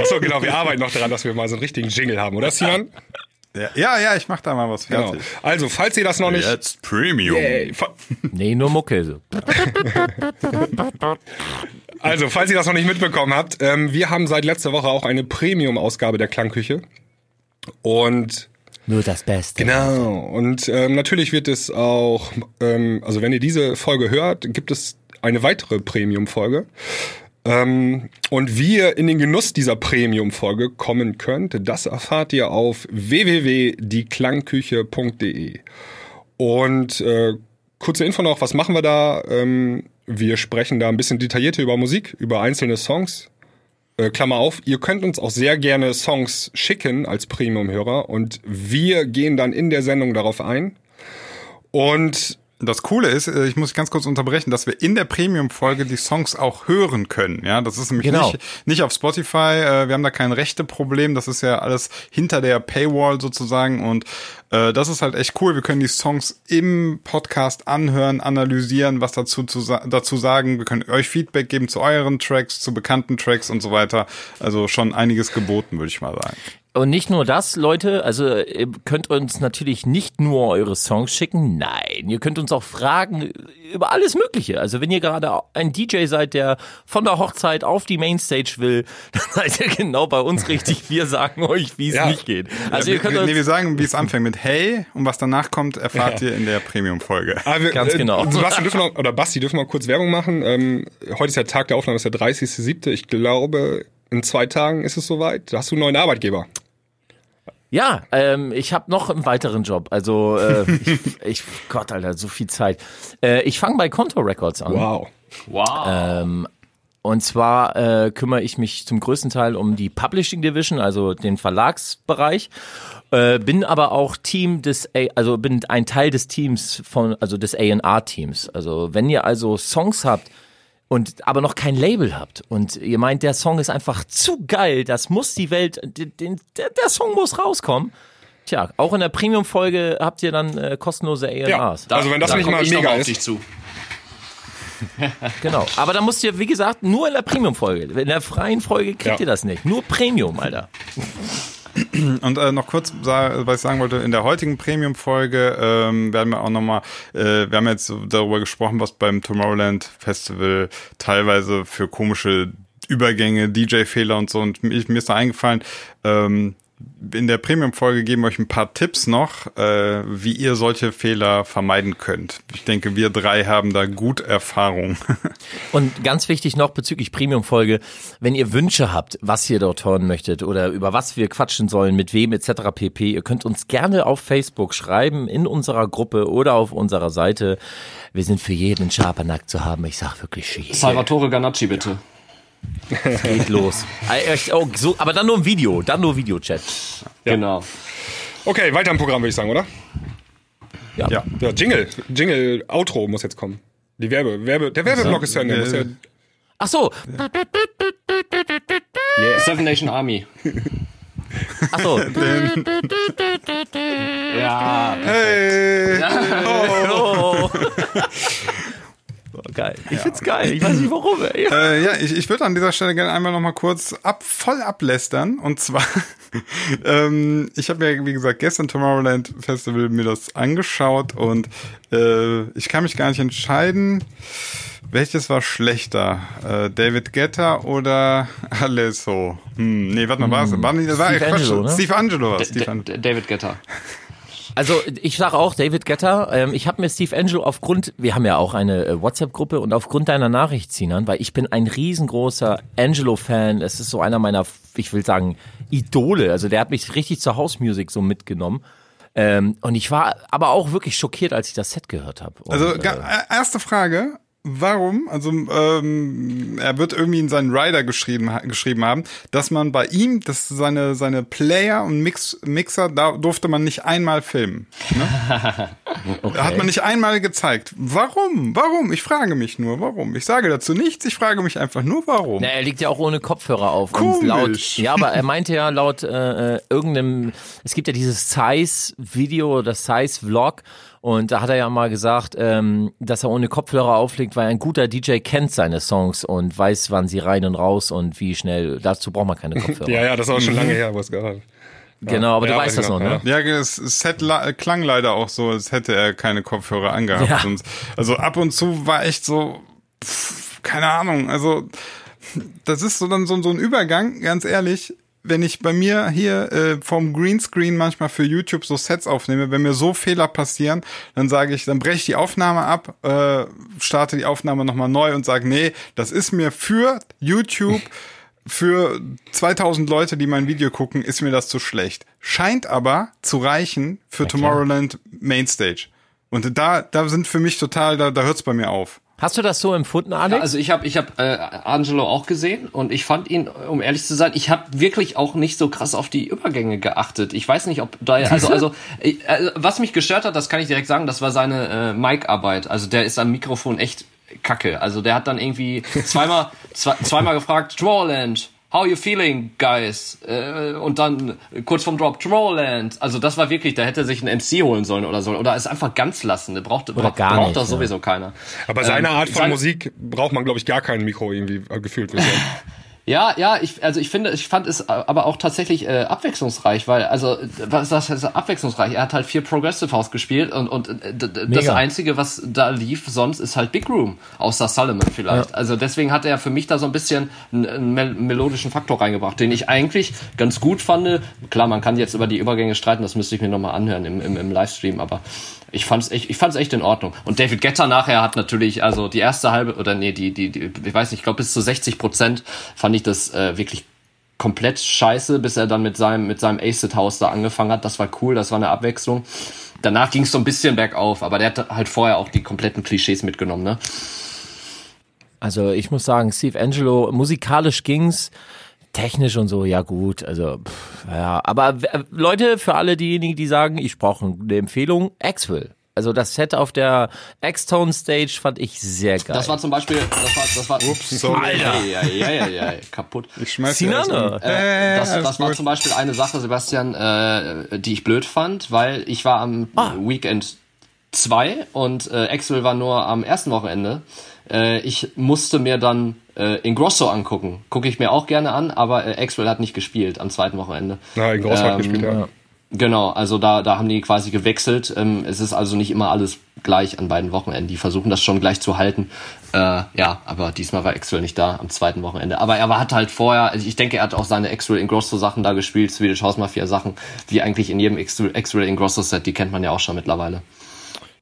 Achso, genau, wir arbeiten noch daran, dass wir mal so einen richtigen Jingle haben, oder Sinan? Ja, ja, ich mach da mal was Genau. fertig. Also, falls ihr das noch nicht. Jetzt Premium. Fa- nee, nur Mucke. So. Also, falls ihr das noch nicht mitbekommen habt, ähm, wir haben seit letzter Woche auch eine Premium-Ausgabe der Klangküche. Und Nur das Beste. genau, und ähm, natürlich wird es auch, ähm, also wenn ihr diese Folge hört, gibt es eine weitere Premium-Folge. Ähm, und wie ihr in den Genuss dieser Premium-Folge kommen könnt, das erfahrt ihr auf www.dieklangküche.de. Und äh, kurze Info noch, was machen wir da? Ähm, wir sprechen da ein bisschen detaillierter über Musik, über einzelne Songs. Äh, Klammer auf, ihr könnt uns auch sehr gerne Songs schicken als Premium-Hörer und wir gehen dann in der Sendung darauf ein. Und Das Coole ist, äh, ich muss ganz kurz unterbrechen, dass wir in der Premium-Folge die Songs auch hören können. Ja, das ist nämlich Genau. nicht, nicht auf Spotify. äh, Wir haben da kein Rechte-Problem. Das ist ja alles hinter der Paywall sozusagen. Und äh, das ist halt echt cool. Wir können die Songs im Podcast anhören, analysieren, was dazu, zu, dazu sagen. Wir können euch Feedback geben zu euren Tracks, zu bekannten Tracks und so weiter. Also schon einiges geboten, würde ich mal sagen. Und nicht nur das, Leute, also ihr könnt uns natürlich nicht nur eure Songs schicken, nein, ihr könnt uns auch fragen über alles Mögliche. Also wenn ihr gerade ein DJ seid, der von der Hochzeit auf die Mainstage will, *laughs* dann seid ihr genau bei uns richtig. Wir sagen euch, wie es Ja. nicht geht. Also Ja, ihr könnt wir, nee, wir uns, sagen, wie es anfängt mit Hey und was danach kommt, erfahrt ihr in der Premium-Folge. Ah, Ganz genau. Äh, Sebastian dürfen wir, oder Basti dürfen wir kurz Werbung machen. Ähm, heute ist der Tag der Aufnahme, ist der 30.07. Ich glaube, in zwei Tagen ist es soweit. Da hast du einen neuen Arbeitgeber. ja, ähm, ich habe noch einen weiteren Job. Also äh, *laughs* ich, ich, Gott, Alter, so viel Zeit. Äh, ich fange bei Konto Records an. Wow. Wow. Ähm, und zwar äh, kümmere ich mich zum größten Teil um die Publishing Division, also den Verlagsbereich. Äh, bin aber auch Team des, A also bin ein Teil des Teams von, also des A&R-Teams. Also wenn ihr also Songs habt und aber noch kein Label habt und ihr meint, der Song ist einfach zu geil, das muss die Welt, den, der, der Song muss rauskommen. Tja, auch in der Premium-Folge habt ihr dann äh, kostenlose A&Rs. also wenn das da nicht mal mega auf ist. dich zu. Genau. Aber da müsst ihr, wie gesagt, nur in der Premium-Folge. In der freien Folge kriegt Ja. ihr das nicht. Nur Premium, Alter. *clears throat* Und äh, noch kurz, was ich sagen wollte, in der heutigen Premium-Folge ähm, werden wir auch nochmal, äh, wir haben jetzt darüber gesprochen, was beim Tomorrowland Festival teilweise für komische Übergänge, DJ-Fehler und so. Und mir, mir ist da eingefallen, ähm, in der Premium-Folge geben wir euch ein paar Tipps noch, äh, wie ihr solche Fehler vermeiden könnt. Ich denke, wir drei haben da gut Erfahrung. *laughs* Und ganz wichtig noch bezüglich Premium-Folge, wenn ihr Wünsche habt, was ihr dort hören möchtet oder über was wir quatschen sollen, mit wem etc. pp, ihr könnt uns gerne auf Facebook schreiben, in unserer Gruppe oder auf unserer Seite. Wir sind für jeden Schabernack zu haben. Ich sag wirklich für jeden. Salvatore Ganacci, bitte. Geht los. Oh, so, aber dann nur im Video, dann nur Videochat. Ja. Genau. Okay, weiter im Programm, würde ich sagen, oder? Ja. ja. ja. Jingle, Jingle, Outro muss jetzt kommen. Die Werbe, Werbe, der Werbeblock ist zu Ende. Ja, Ach so. Yeah. Seven Nation Army. Ach so. *laughs* ja. Hey. Oh. *laughs* Oh, *laughs* geil. Ich find's geil. Ich weiß nicht warum. Ey. Äh, ja, ich, ich würde an dieser Stelle gerne einmal noch mal kurz ab, voll ablästern. Und zwar, *laughs* ähm, ich habe ja, wie gesagt, gestern Tomorrowland Festival mir das angeschaut und äh, ich kann mich gar nicht entscheiden, welches war schlechter? Äh, David Guetta oder *laughs* Alesso? Hm, nee, warte mal, war es? War, nicht, war, Steve Quatsch, Angelo, ne? Steve Angelo Steve Angelo. David Guetta. Also ich sage auch David Getter. Ähm, ich habe mir Steve Angelo aufgrund, wir haben ja auch eine äh, WhatsApp-Gruppe und aufgrund deiner Nachricht, Sinan, weil ich bin ein riesengroßer Angelo-Fan. Es ist so einer meiner, ich will sagen, Idole. Also der hat mich richtig zur Hausmusik so mitgenommen. Ähm, und ich war aber auch wirklich schockiert, als ich das Set gehört habe. Also ga- äh, erste Frage, warum? Also ähm, er wird irgendwie in seinen Rider geschrieben, ha- geschrieben haben, dass man bei ihm, dass seine seine Player und Mix, Mixer, da durfte man nicht einmal filmen. Ne? *laughs* Hat man nicht einmal gezeigt. Warum? Warum? Ich frage mich nur, warum? Ich sage dazu nichts. Ich frage mich einfach nur, warum. Na, er liegt ja auch ohne Kopfhörer auf. Komisch. Und laut, ja, aber er meinte ja laut äh, äh, irgendeinem, es gibt ja dieses Size-Video, das Size-Vlog. Und da hat er ja mal gesagt, ähm, dass er ohne Kopfhörer auflegt, weil ein guter DJ kennt seine Songs und weiß, wann sie rein und raus und wie schnell. Dazu braucht man keine *laughs* Kopfhörer. Ja, ja, das ist auch schon lange her, wo es gehört. Genau, aber Ja, du weiß weißt das noch, noch, ne? ja. Das Set la- klang leider auch so, als hätte er keine Kopfhörer angehabt. Ja. Und also ab und zu war echt so, pff, keine Ahnung, also das ist so dann so, so ein Übergang, ganz ehrlich. Wenn ich bei mir hier äh, vom Greenscreen manchmal für YouTube so Sets aufnehme, wenn mir so Fehler passieren, dann sage ich, dann breche ich die Aufnahme ab, äh, starte die Aufnahme nochmal neu und sage, nee, das ist mir für YouTube *laughs* für 2000 Leute, die mein Video gucken, ist mir das zu schlecht. Scheint aber zu reichen für Tomorrowland Mainstage. Und da, da sind für mich total, da, da hört's bei mir auf. Hast du das so empfunden, Alex? Also ich habe ich hab, äh, Angelo auch gesehen und ich fand ihn, um ehrlich zu sein, ich habe wirklich auch nicht so krass auf die Übergänge geachtet. Ich weiß nicht, ob da also also äh, was mich gestört hat, das kann ich direkt sagen, das war seine äh, Mic-Arbeit. Also der ist am Mikrofon echt kacke. Also der hat dann irgendwie *laughs* zweimal zwei, zweimal gefragt, Tomorrowland, How you feeling, guys? Äh, und dann kurz vorm Drop, Tomorrowland. Also das war wirklich, da hätte er sich einen MC holen sollen oder so. Oder es einfach ganz lassen. Der braucht, braucht, gar braucht nicht, doch ja. sowieso keiner. Aber seine Ähm, Art von sein- Musik braucht man, glaube ich, gar kein Mikro irgendwie äh, gefühlt. *laughs* Ja, ja, ich, also ich finde, ich fand es aber auch tatsächlich äh, abwechslungsreich, weil, also, was das heißt abwechslungsreich? Er hat halt viel Progressive House gespielt und, und äh, das. Einzige, was da lief, sonst ist halt Big Room, außer Solomon vielleicht. Also deswegen hat er für mich da so ein bisschen einen, einen mel melodischen Faktor reingebracht, den ich eigentlich ganz gut fand. Klar, man kann jetzt über die Übergänge streiten, das müsste ich mir nochmal anhören im, im, im Livestream, aber ich fand's echt, ich fand's echt in Ordnung. Und David Guetta nachher hat natürlich, also die erste halbe, oder nee, die, die, die ich weiß nicht, ich glaube bis zu 60 Prozent fand ich das äh, wirklich komplett scheiße, bis er dann mit seinem, mit seinem Acid House da angefangen hat. Das war cool, das war eine Abwechslung. Danach ging es so ein bisschen bergauf, aber der hat halt vorher auch die kompletten Klischees mitgenommen, ne? Also ich muss sagen, Steve Angelo, musikalisch ging's, technisch und so, ja gut, also pff, ja, aber Leute, für alle diejenigen, die sagen, ich brauche eine Empfehlung, Axwell. Also das Set auf der X-Tone Stage fand ich sehr geil. Das war zum Beispiel, das war, das war, Ups, sorry. Alter, ja, ja, ja, ja, kaputt. Ich schmeiß dir erst Sinane. um. Äh, das das war zum Beispiel eine Sache, Sebastian, äh, die ich blöd fand, weil ich war am Weekend 2 und äh, Axel war nur am ersten Wochenende. Äh, ich musste mir dann äh, Ingrosso angucken. Gucke ich mir auch gerne an, aber äh, Axel hat nicht gespielt am zweiten Wochenende. Na, in Großwald Ähm, gespielt, ja. Genau, also da, da haben die quasi gewechselt. Ähm, es ist also nicht immer alles gleich an beiden Wochenenden. Die versuchen das schon gleich zu halten. Äh, ja, aber diesmal war Axel nicht da am zweiten Wochenende. Aber er war, hat halt vorher, also ich denke, er hat auch seine Axel Ingrosso Sachen da gespielt, Swedish House Mafia Sachen, wie eigentlich in jedem Axel Ingrosso Set, die kennt man ja auch schon mittlerweile.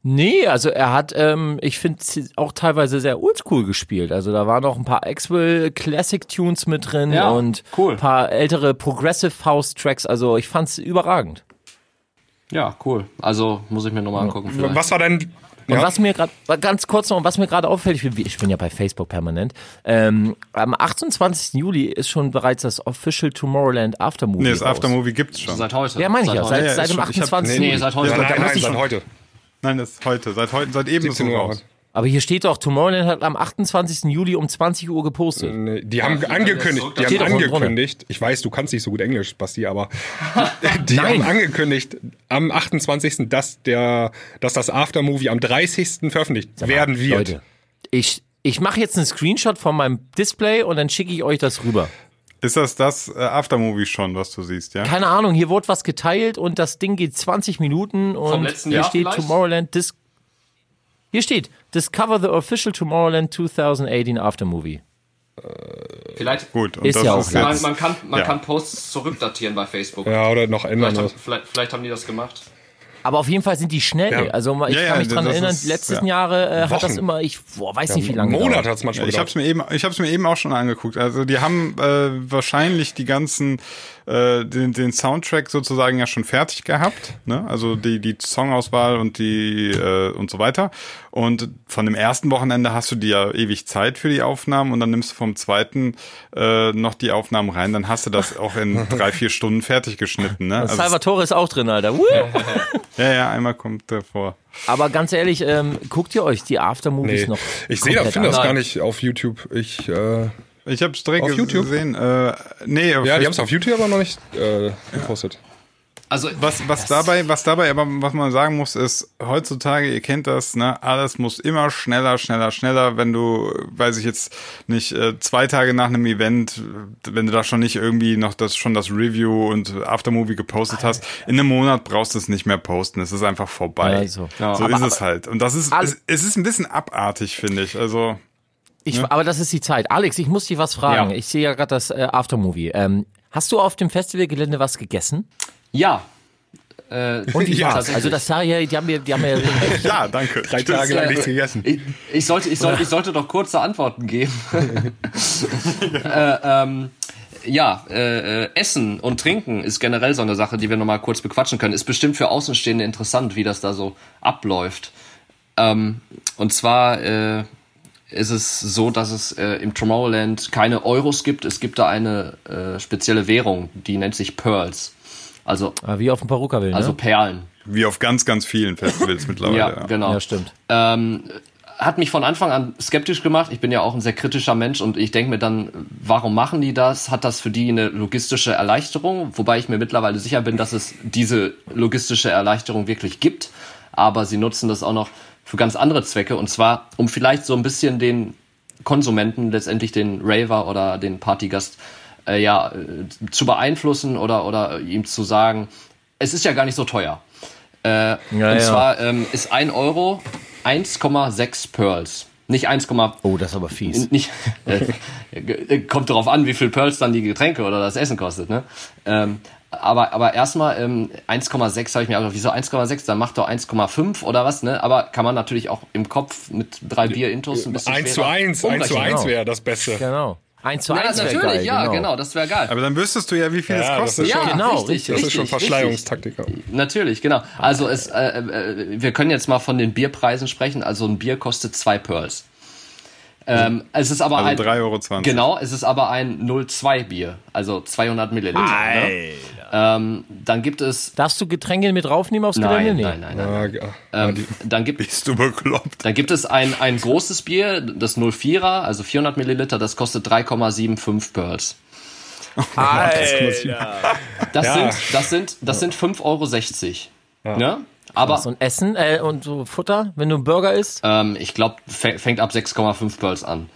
Nee, also er hat, ähm, ich finde, auch teilweise sehr oldschool gespielt. Also da waren noch ein paar Axwell Classic Tunes mit drin Ja, und cool. ein paar ältere Progressive House Tracks. Also ich fand's überragend. Ja, cool. Also muss ich mir nochmal angucken. vielleicht. Was war denn. Und Ja, was mir gerade, ganz kurz noch, was mir gerade auffällt, ich bin, ich bin ja bei Facebook permanent, ähm, am 28. Juli ist schon bereits das Official Tomorrowland Aftermovie Nee, das. Aftermovie gibt's schon. Seit heute. Ja, meine ich ja, seit, ja, seit dem schon- ich hab- 28. Nee, Juli. seit heute. nein, da nein, muss ich seit schon- heute. Nein, das ist heute. Seit heute, seit eben ist 17 es raus. Aber hier steht doch, Tomorrowland hat am 28. Juli um 20 Uhr gepostet. Nee, Die haben angekündigt, die steht haben angekündigt, ich weiß, du kannst nicht so gut Englisch, Basti, aber *laughs* die Nein. haben angekündigt am 28., dass der, dass das Aftermovie am 30. veröffentlicht werden wird. Leute, ich, ich mache jetzt einen Screenshot von meinem Display und dann schicke ich euch das rüber. Ist das das äh, Aftermovie schon, was du siehst, ja? Keine Ahnung, hier wurde was geteilt und das Ding geht 20 Minuten und letzten hier Jahr steht vielleicht? Tomorrowland Dis Hier steht Discover the official Tomorrowland 2018 Aftermovie. Vielleicht. Gut. Und Ist das ja auch ist klar. Man, jetzt, man, kann, man Ja. kann Posts zurückdatieren bei Facebook. Ja, oder noch ändern. Vielleicht, vielleicht, vielleicht haben die das gemacht. Aber auf jeden Fall sind die schnell. Ja. Also ich Ja, kann mich dran erinnern, ist- die letzten ja. Jahre äh, hat das immer, ich boah, weiß nicht wie lange. Monat hat es manchmal ich habe es mir eben, ich habe es mir eben auch schon angeguckt. Also die haben äh, wahrscheinlich die ganzen äh, den, den Soundtrack sozusagen ja schon fertig gehabt, ne? Also die die Songauswahl und die äh, und so weiter. Und von dem ersten Wochenende hast du dir ja ewig Zeit für die Aufnahmen und dann nimmst du vom zweiten äh, noch die Aufnahmen rein. Dann hast du das auch in *laughs* drei vier Stunden fertig geschnitten, ne? Also, Salvatore ist auch drin, Alter. Woo! *laughs* ja, ja, einmal kommt der vor. Aber ganz ehrlich, ähm, guckt ihr euch die Aftermovies Nee. noch? Ich sehe das, finde das gar nicht auf YouTube. Ich, äh, Ich habe es direkt Auf YouTube? gesehen. Äh, nee, auf ja, die haben es auf YouTube aber noch nicht äh, gepostet. Also, Was, was dabei, was dabei, aber was man sagen muss, ist, heutzutage, ihr kennt das, ne, alles muss immer schneller, schneller, schneller, wenn du, weiß ich jetzt nicht, äh, zwei Tage nach einem Event, wenn du da schon nicht irgendwie noch das, schon das Review und Aftermovie gepostet hast, in einem Monat brauchst du es nicht mehr posten, es ist einfach vorbei. Ja, also. Ja. so Aber- ist es halt. Und das ist, es, es ist ein bisschen abartig, finde ich, also. Ich, Aber das ist die Zeit. Alex, ich muss dich was fragen. Ja. Ich sehe ja gerade das äh, Aftermovie. Ähm, hast du auf dem Festivalgelände was gegessen? ja. Äh, *laughs* Und wie Ja. Also das sah ja, die haben ja, die haben ja *laughs* Ja, danke. Drei Tage lang äh, nichts gegessen. Ich, ich, sollte, ich, sollte, ich sollte doch kurze Antworten geben. *laughs* äh, ähm, ja, äh, äh, Essen und Trinken ist generell so eine Sache, die wir nochmal kurz bequatschen können. Ist bestimmt für Außenstehende interessant, wie das da so abläuft. Ähm, und zwar äh, ist es so, dass es äh, im Tomorrowland keine Euros gibt. Es gibt da eine äh, spezielle Währung, die nennt sich Pearls. Also, Ah, wie auf dem Peruka will, ne? also Perlen. Wie auf ganz, ganz vielen Festivals *laughs* mittlerweile. Ja, ja. genau. ja, stimmt. ähm, hat mich von Anfang an skeptisch gemacht. Ich bin ja auch ein sehr kritischer Mensch und ich denke mir dann, warum machen die das? Hat das für die eine logistische Erleichterung? Wobei ich mir mittlerweile sicher bin, dass es diese logistische Erleichterung wirklich gibt. Aber sie nutzen das auch noch für ganz andere Zwecke und zwar, um vielleicht so ein bisschen den Konsumenten, letztendlich den Raver oder den Partygast, äh, ja, äh, zu beeinflussen oder, oder ihm zu sagen, es ist ja gar nicht so teuer. Äh, Ja, und ja. zwar ähm, ist 1 Euro 1,6 Pearls. Nicht 1, Oh, das ist aber fies. nicht, *laughs* äh, kommt darauf an, wie viel Pearls dann die Getränke oder das Essen kostet. Ne? Ähm, aber, aber erstmal ähm, 1,6 habe ich mir auch gedacht, wieso 1,6? Dann macht doch 1,5 oder was, ne? Aber kann man natürlich auch im Kopf mit drei Bier-Intos ein bisschen 1 zu schwerer 1, 1 zu umrechnen. 1 wäre das Beste. Genau. 1 zu Ja, 1 natürlich, geil, ja, genau. das wäre geil. Aber dann wüsstest du ja, wie viel Ja, es kostet. ja, schon- genau, richtig, richtig. Das ist schon richtig, Verschleierungstaktik. Natürlich, genau. Also es, äh, äh, wir können jetzt mal von den Bierpreisen sprechen. Also ein Bier kostet zwei Pearls. Ähm, es ist aber Also ein 3,20 Euro. Genau, es ist aber ein 02 Bier, also 200 Milliliter. Ne? Ähm, dann gibt es Darfst du Getränke mit draufnehmen aufs Gelände? nein, Nee. nein, nein, nein. Ja, ja. Ähm, dann gibt Bist du bekloppt? dann gibt es ein ein großes Bier, das 04er, also 400 Milliliter, das kostet 3,75 Pearls. Alter. *laughs* Das Ja. sind das sind das sind 5,60 Euro. Ne? Aber So ein Essen äh, und so Futter, wenn du einen Burger isst. ähm, ich glaube, fängt ab 6,5 Pearls an.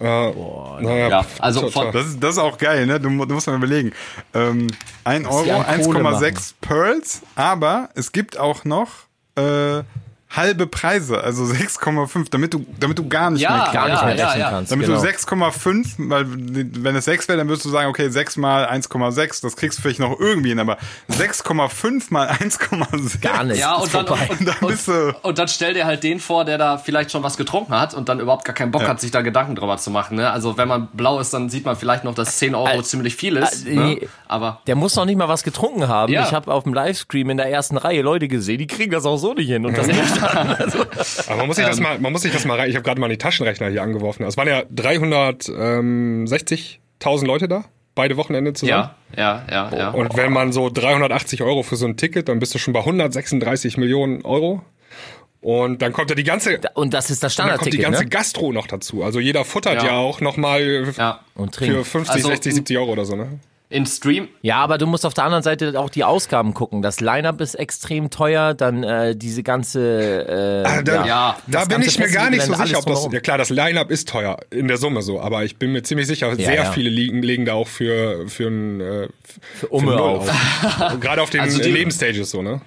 Äh, naja, Ja, also von- Das ist, das ist auch geil, ne? Du, du musst mal überlegen. Ähm, 1 die Euro, an Kohle 1,6 Pearls, aber es gibt auch noch äh, halbe Preise, also 6,5, damit du, damit du gar nicht Ja, mehr Gar nicht ja, mehr ja, rechnen ja. kannst. Damit genau. du 6,5, weil wenn es 6 wäre, dann würdest du sagen, okay, 6 mal 1,6, das kriegst du vielleicht noch irgendwie hin, aber 6,5 mal 1,6. Gar nicht. Ja, und dann, Vorbei. und, Dann bist du- und dann stell dir halt den vor, der da vielleicht schon was getrunken hat und dann überhaupt gar keinen Bock hat, sich da Gedanken drüber zu machen. Ne? Also wenn man blau ist, dann sieht man vielleicht noch, dass 10 Euro Äh, ziemlich viel ist. äh, ne? nee. Aber Der muss noch nicht mal was getrunken haben. Ja. Ich habe auf dem Livestream in der ersten Reihe Leute gesehen, die kriegen das auch so nicht hin. Und das *laughs* nicht *laughs* Also, Aber man muss sich das mal, man muss sich das mal rein. Ich habe gerade mal die Taschenrechner hier angeworfen. Es waren ja 360.000 Leute da, beide Wochenende zusammen. ja, ja, ja, ja. Und wenn man so 380 Euro für so ein Ticket, dann bist du schon bei 136 Millionen Euro. Und dann kommt ja die ganze, und das ist das dann kommt die Standardticket, ganze ne? Gastro noch dazu. Also jeder futtert ja, Ja. auch noch mal ja. Für trinken. 50, Also, 60, 70 Euro oder so, ne? In Stream, Ja, aber du musst auf der anderen Seite auch die Ausgaben gucken. Das Line-Up ist extrem teuer, dann äh, diese ganze äh, Ah, da, Ja, da das bin ich mir gar nicht so sicher, ob das. Ja klar, das Line-Up ist teuer in der Summe so, aber ich bin mir ziemlich sicher, sehr ja. viele liegen, legen da auch für für ein äh, für Umme Null auf. *laughs* Gerade auf den Also die- Nebenstages so, ne?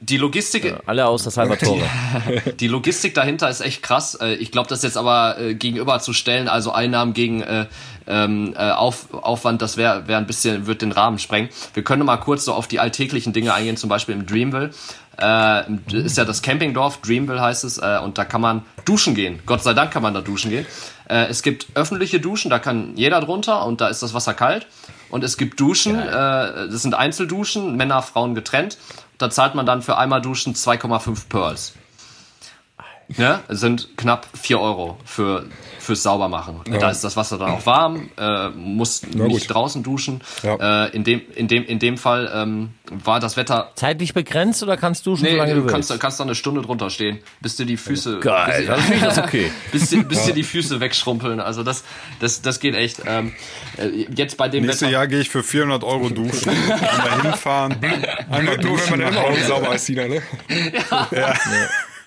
Die Logistik, Alle außer Salvatore. *laughs* die Logistik dahinter ist echt krass. Äh, Ich glaube, das jetzt aber äh, gegenüber zu stellen, also Einnahmen gegen äh, ähm, äh, Auf, Aufwand, das wäre wär ein bisschen, wird den Rahmen sprengen. Wir können mal kurz so auf die alltäglichen Dinge eingehen, zum Beispiel im Dreamville. Äh, ist ja das Campingdorf, Dreamville heißt es, äh, und da kann man duschen gehen. Gott sei Dank kann man da duschen gehen. Äh, es gibt öffentliche Duschen, da kann jeder drunter und da ist das Wasser kalt. Und es gibt Duschen, äh, das sind Einzelduschen, Männer, Frauen getrennt. Da zahlt man dann für einmal Duschen 2,5 Pearls. Ne? Sind knapp 4 Euro für, fürs Saubermachen. Da ist das Wasser dann auch warm, äh, muss nicht draußen duschen. Ja. Äh, in, dem, in, dem, in dem Fall ähm, war das Wetter. Zeitlich begrenzt oder kannst du duschen, Nee, solange du du kannst, willst? kannst da eine Stunde drunter stehen, bis dir die Füße. Geil, bis, das okay. *laughs* bis, dir, bis dir die Füße wegschrumpeln. Also das, das, das geht echt. Ähm, äh, jetzt bei dem Nächstes Wetter. Jahr gehe ich für 400 Euro duschen. Einmal hinfahren. *laughs* Einmal Nur wenn man duschen immer Hause. sauber ist, Sina, ne? *laughs* Ja,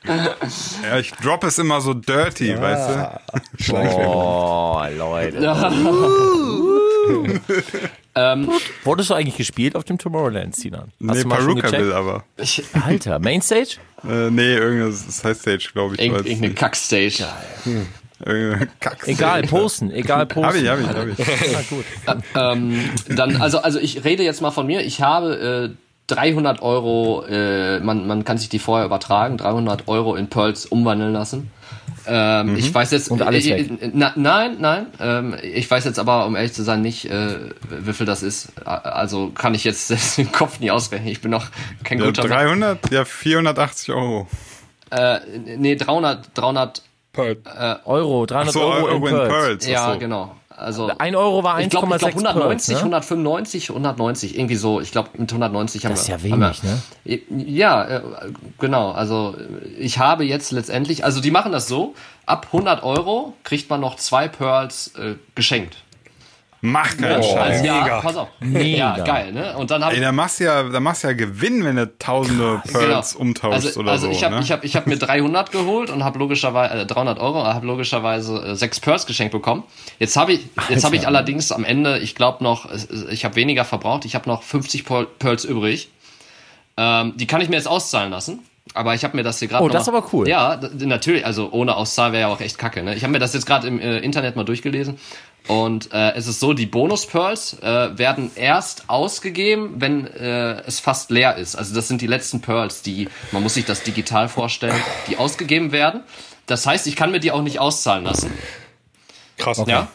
*laughs* ich drop es immer so dirty, weißt du? Oh, Leute. *laughs* Ähm, Wurdest du eigentlich gespielt auf dem Tomorrowland, Sinan? Hast Nee, gecheckt? will aber. ich, Alter, Mainstage? Äh, nee, irgendein Side-Stage, glaube ich. weiß irgendeine. Kackstage. Irgendeine Kack Egal, posten, egal, posten. Hab ich, hab ich, hab ich. *laughs* Na gut. ähm, dann, also, also ich rede jetzt mal von mir. Ich habe äh, 300 Euro, äh, man, man kann sich die vorher übertragen, 300 Euro in Pearls umwandeln lassen. Ähm, Ich weiß jetzt Und alles äh, weg. äh, na, nein, nein. Ähm, ich weiß jetzt aber, um ehrlich zu sein, nicht, äh, wie viel das ist. Also kann ich jetzt *laughs* selbst den Kopf nie ausrechnen. Ich bin noch kein Ja, guter. 300? Ja, 480 Euro. Äh, nee, 300, 300. Pearl. Euro, 300 So, Euro, Euro in Pearls. Ja, ach so. genau. Also Ein Euro war 1,6 ich glaube, glaub, 190, Pearls, ne? 195, 190, irgendwie so. Ich glaube, mit 190 haben Das ist wir. ja wenig, wir, ne? Ja, äh, genau. Also ich habe jetzt letztendlich, also die machen das so: Ab 100 Euro kriegt man noch zwei Pearls äh, geschenkt. Mach keinen Also, Scheiß. ja, mega. pass auf. Mega. Ja, geil, ne? Und dann habe Ey, ich da machst du ja, da machst du ja Gewinn, wenn du tausende Pearls umtauschst also, oder also so. ich habe ne? ich hab, ich hab mir 300 geholt und habe logischerweise äh, 300 Euro, habe logischerweise äh, sechs Pearls geschenkt bekommen. Jetzt habe ich jetzt habe ich allerdings am Ende, ich glaube noch, es- ich habe weniger verbraucht. Ich habe noch 50 Pearl- Pearls übrig. Ähm, die kann ich mir jetzt auszahlen lassen. Aber ich habe mir das hier gerade Oh, noch das ist aber cool. Ja, natürlich. Also ohne Auszahlen wäre ja auch echt kacke. Ne? Ich habe mir das jetzt gerade im äh, Internet mal durchgelesen. Und äh, es ist so, die Bonus-Pearls äh, werden erst ausgegeben, wenn äh, es fast leer ist. Also das sind die letzten Pearls, die, man muss sich das digital vorstellen, die ausgegeben werden. Das heißt, ich kann mir die auch nicht auszahlen lassen. Krass. Ja?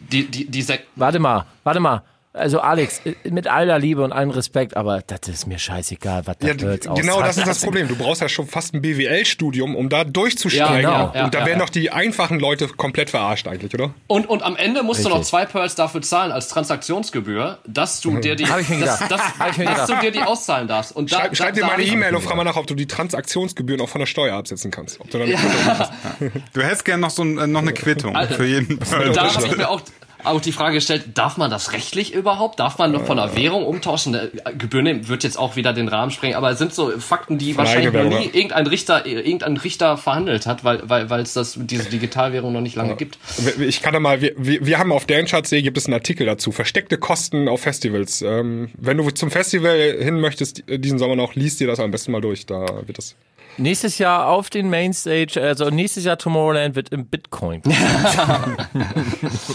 Die, die, die Warte mal, warte mal. Also Alex, äh, mit aller Liebe und allem Respekt, aber das ist mir scheißegal, was Ja, der Pearls genau, das ist das. Problem. Du brauchst ja schon fast ein BWL-Studium, um da durchzusteigen. Ja, genau. Ja, und da ja, werden ja. doch die einfachen Leute komplett verarscht eigentlich, oder? und, und am Ende musst du noch Richtig. zwei Pearls dafür zahlen als Transaktionsgebühr, dass du dir die, Hab ich mir dass, dass, Hab ich mir dass du dir die auszahlen darfst. Und da, Schreib, schreib dir da, mal da eine hab ich- E-Mail und frag mal nach, ob du die Transaktionsgebühren auch von der Steuer absetzen kannst. Ob du dann *laughs* Du hättest gern noch so ein, äh, noch eine Quittung für jeden Pearl. Da habe ich mir auch auch die Frage gestellt, darf man das rechtlich überhaupt? Darf man noch von einer Währung umtauschen? Der Gebühren wird jetzt auch wieder den Rahmen sprengen, aber es sind so Fakten, die Von wahrscheinlich noch nie ja. irgendein Richter, irgendein Richter verhandelt hat, weil, weil, weil es das, diese Digitalwährung noch nicht lange gibt. Ich kann da mal, wir, wir wir haben auf dance.de gibt es einen Artikel dazu. Versteckte Kosten auf Festivals. Ähm, wenn du zum Festival hin möchtest, diesen Sommer noch, liest dir das am besten mal durch. Da wird das. Nächstes Jahr auf den Mainstage, also nächstes Jahr Tomorrowland wird im Bitcoin. *laughs* *laughs*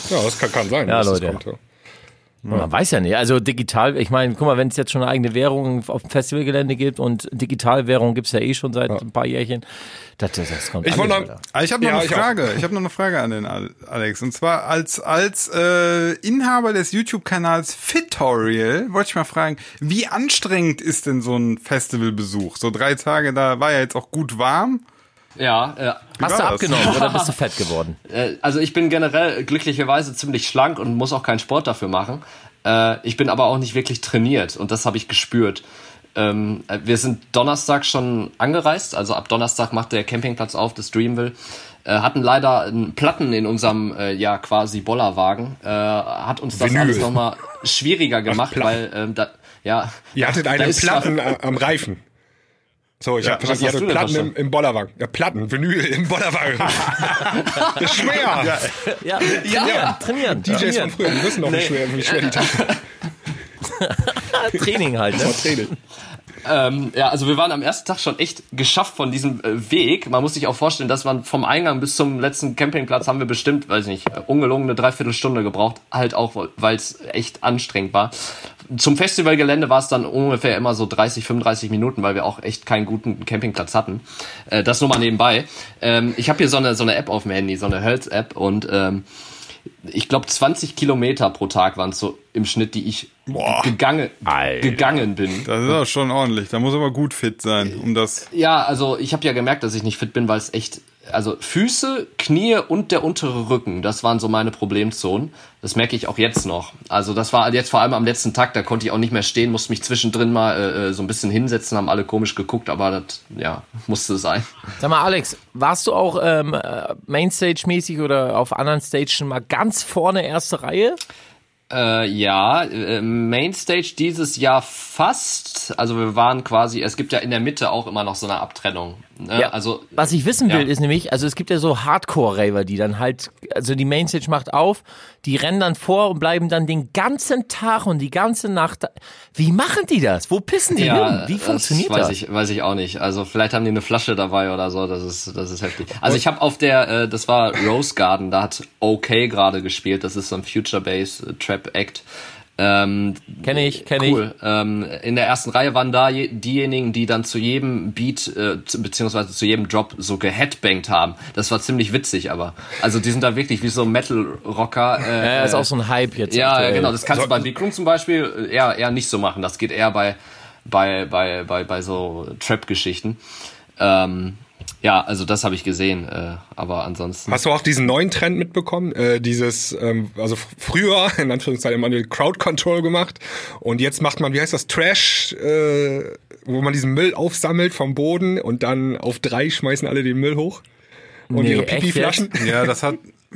Ja, das kann, kann sein. Ja, Leute. kommt, ja. Man weiß ja nicht. Also digital, ich meine, guck mal, wenn es jetzt schon eine eigene Währung auf dem Festivalgelände gibt und Digitalwährung gibt's ja eh schon seit ein paar Jährchen, das, das, das kommt Ich noch, Aber ich habe noch Ja, eine ich auch. Frage. Ich habe noch eine Frage an den Al- Alex. Und zwar als als äh, Inhaber des YouTube-Kanals Fitorial wollte ich mal fragen, wie anstrengend ist denn so ein Festivalbesuch? So drei Tage, da war ja jetzt auch gut warm. Ja, äh, Hast du abgenommen *laughs* oder bist du fett geworden? Äh, also ich bin generell glücklicherweise ziemlich schlank und muss auch keinen Sport dafür machen. Äh, ich bin aber auch nicht wirklich trainiert und das habe ich gespürt. Ähm, äh, wir sind Donnerstag schon angereist, also ab Donnerstag macht der Campingplatz auf, das Dreamville. Äh, hatten leider einen Platten in unserem äh, ja quasi Bollerwagen. Äh, hat uns das Vinyl. alles nochmal schwieriger gemacht, Platten. weil ähm, da ja. Ihr hattet da eine ist zwar- Platten am Reifen. So, ich Ja, hab verstanden, was ihr Platten im, im Bollerwagen. Ja, Platten, Vinyl im Bollerwagen. *laughs* das ist schwer. Ja, trainieren, trainieren. DJs von trainieren. früher, die wissen noch, wie, schwer, wie schwer die Taschen *laughs* Training halt, ne? Training. Ähm, ja, also wir waren am ersten Tag schon echt geschafft von diesem äh, Weg. Man muss sich auch vorstellen, dass man vom Eingang bis zum letzten Campingplatz haben wir bestimmt, weiß nicht, äh, ungelogen eine Dreiviertelstunde gebraucht. Halt auch, weil es echt anstrengend war. Zum Festivalgelände war es dann ungefähr immer so 30, 35 Minuten, weil wir auch echt keinen guten Campingplatz hatten. Äh, das nur mal nebenbei. Ähm, ich habe hier so eine, so eine App auf dem Handy, so eine Health-App und ähm, ich glaube 20 Kilometer pro Tag waren es so im Schnitt, die ich gegangen, Alter. gegangen bin. Das ist auch schon ordentlich. Da muss aber gut fit sein, um das. Ja, also ich habe ja gemerkt, dass ich nicht fit bin, weil es echt, also Füße, Knie und der untere Rücken, das waren so meine Problemzonen. Das merke ich auch jetzt noch. Also das war jetzt vor allem am letzten Tag, da konnte ich auch nicht mehr stehen, musste mich zwischendrin mal äh, so ein bisschen hinsetzen, haben alle komisch geguckt, aber das, ja, musste sein. Sag mal, Alex, warst du auch ähm, äh, Mainstage-mäßig oder auf anderen Stagen mal ganz vorne erste Reihe? Äh, ja, äh, Mainstage dieses Jahr fast. Also wir waren quasi, es gibt ja in der Mitte auch immer noch so eine Abtrennung. Ne? Also Was ich wissen will, Ja. ist nämlich, also es gibt ja so Hardcore-Raver, die dann halt, also die Mainstage macht auf, die rennen dann vor und bleiben dann den ganzen Tag und die ganze Nacht. da- Wie machen die das? Wo pissen die hin? Wie funktioniert das? das? Weiß ich, weiß ich auch nicht. Also vielleicht haben die eine Flasche dabei oder so. Das ist, das ist heftig. Also ich habe auf der, äh, das war Rose Garden, da hat OK gerade gespielt. Das ist so ein Future Bass äh, Trap Act. Ähm, Kenne ich, kenne ich. cool. Ähm, in der ersten Reihe waren da je, diejenigen, die dann zu jedem Beat äh, zu, beziehungsweise zu jedem Drop so geheadbangt haben. Das war ziemlich witzig, aber also die sind da wirklich wie so Metal-Rocker. Äh, Ja, ist auch so ein Hype jetzt. ja, aktuell. genau. Das kannst du bei Big Room zum Beispiel eher, eher nicht so machen. Das geht eher bei, bei, bei, bei, bei so Trap-Geschichten. Ähm, ja, also das habe ich gesehen. Äh, aber ansonsten. Hast du auch diesen neuen Trend mitbekommen? Äh, dieses, ähm, also früher, *laughs* in Anführungszeichen, man hat Crowd Control gemacht und jetzt macht man, wie heißt das, Trash, äh, wo man diesen Müll aufsammelt vom Boden und dann auf drei schmeißen alle den Müll hoch. Und Nee, ihre Pipi-Flaschen. Ja, das hat.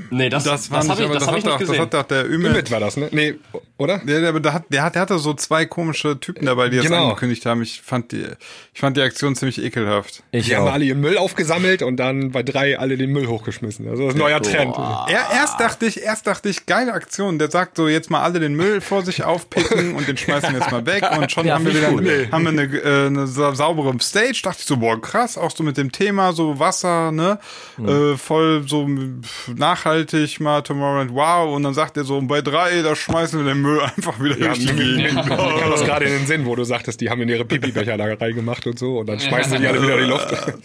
Nee, das, Das war das habe ich, aber das das, hab ich doch, das hat doch der Ümit. Mit war das, ne? Nee, oder? Ja, der, der, hat, der, hat, der hatte so zwei komische Typen dabei, die das Genau. angekündigt haben. Ich fand die, ich fand die Aktion ziemlich ekelhaft. Ich Die haben auch. alle ihren Müll aufgesammelt und dann bei drei alle den Müll hochgeschmissen. Also das ist ein neuer Trend. Er, erst dachte ich, erst dachte ich, geile Aktion. Der sagt so, jetzt mal alle den Müll vor sich aufpicken und den schmeißen wir jetzt mal weg und schon Ja, haben wir wieder ich haben wir eine, äh, eine sa- saubere Stage. Dachte ich so, boah, krass, auch so mit dem Thema, so Wasser, ne, äh, voll so pf, nachhaltig mal Tomorrowland, wow. Und dann sagt er so, und bei drei, da schmeißen wir den Müll einfach wieder Ja, durch die Gegend. mir kam *laughs* das gerade in den Sinn, wo du sagtest, die haben in ihre Pipi-Becher da reingemacht und so und dann schmeißen sie die alle wieder in die Luft. *laughs*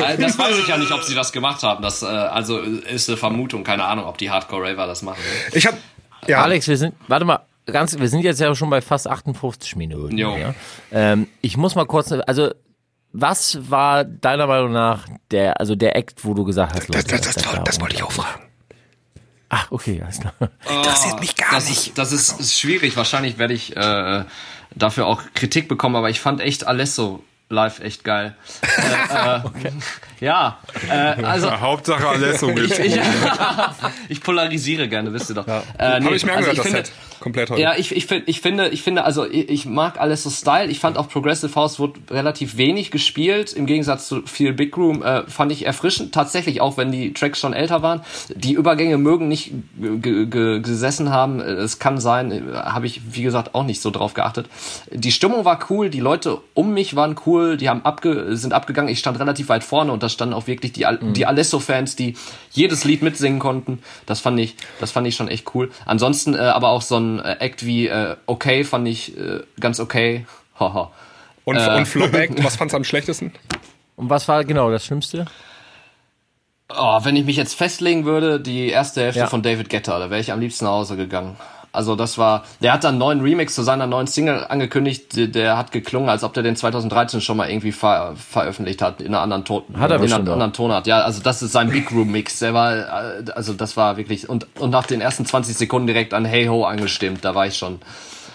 Äh, Das weiß ich ja nicht, ob sie das gemacht haben. Das äh, also ist eine Vermutung, keine Ahnung, ob die Hardcore Raver das machen. Ich hab, ja, Alex, wir sind, warte mal, ganz, wir sind jetzt ja schon bei fast 58 Minuten. Jo. Ja? Ähm, ich muss mal kurz, also, was war deiner Meinung nach der, also der Act, wo du gesagt hast, das, Leute, das, das, war das wollte ich auch fragen. Ach, okay, alles klar. Interessiert mich gar das Ist, das ist, ist schwierig. Wahrscheinlich werde ich äh, dafür auch Kritik bekommen, aber ich fand echt Alesso live echt geil. äh, äh, Ja, äh, also *laughs* Hauptsache Alesso *laughs* ich, ich, *laughs* ich polarisiere gerne, wisst ihr doch. Ja. Äh, nee, Habe ich mir angehört, also ich das finde, Set. Komplett heute. Ja, ich, ich, find, ich finde, ich finde, also ich, ich mag alles so Style. Ich fand auch Progressive House wurde relativ wenig gespielt. Im Gegensatz zu viel Big Room äh, fand ich erfrischend. Tatsächlich, auch wenn die Tracks schon älter waren. Die Übergänge mögen nicht gesessen haben. Es kann sein, äh, habe ich, wie gesagt, auch nicht so drauf geachtet. Die Stimmung war cool, die Leute um mich waren cool, die haben abge sind abgegangen. Ich stand relativ weit vorne und da standen auch wirklich die, mhm. die Alesso-Fans, die jedes Lied mitsingen konnten. Das fand ich, das fand ich schon echt cool. Ansonsten äh, aber auch so ein äh, Act wie äh, Okay fand ich äh, ganz okay. *laughs* Haha. und, äh, und Flop Act, was *laughs* fandst du am schlechtesten? Und was war genau das Schlimmste? Oh, wenn ich mich jetzt festlegen würde, die erste Hälfte ja. von David Guetta, da wäre ich am liebsten nach Hause gegangen. Also das war, der hat dann einen neuen Remix zu seiner neuen Single angekündigt, der, der hat geklungen, als ob der den 2013 schon mal irgendwie ver, veröffentlicht hat, in einer anderen Ton, hat er in einer anderen Tonart. Ja, also das ist sein Big Room Mix. Der war, also das war wirklich, und, und nach den ersten 20 Sekunden direkt an Hey Ho angestimmt, da war ich schon,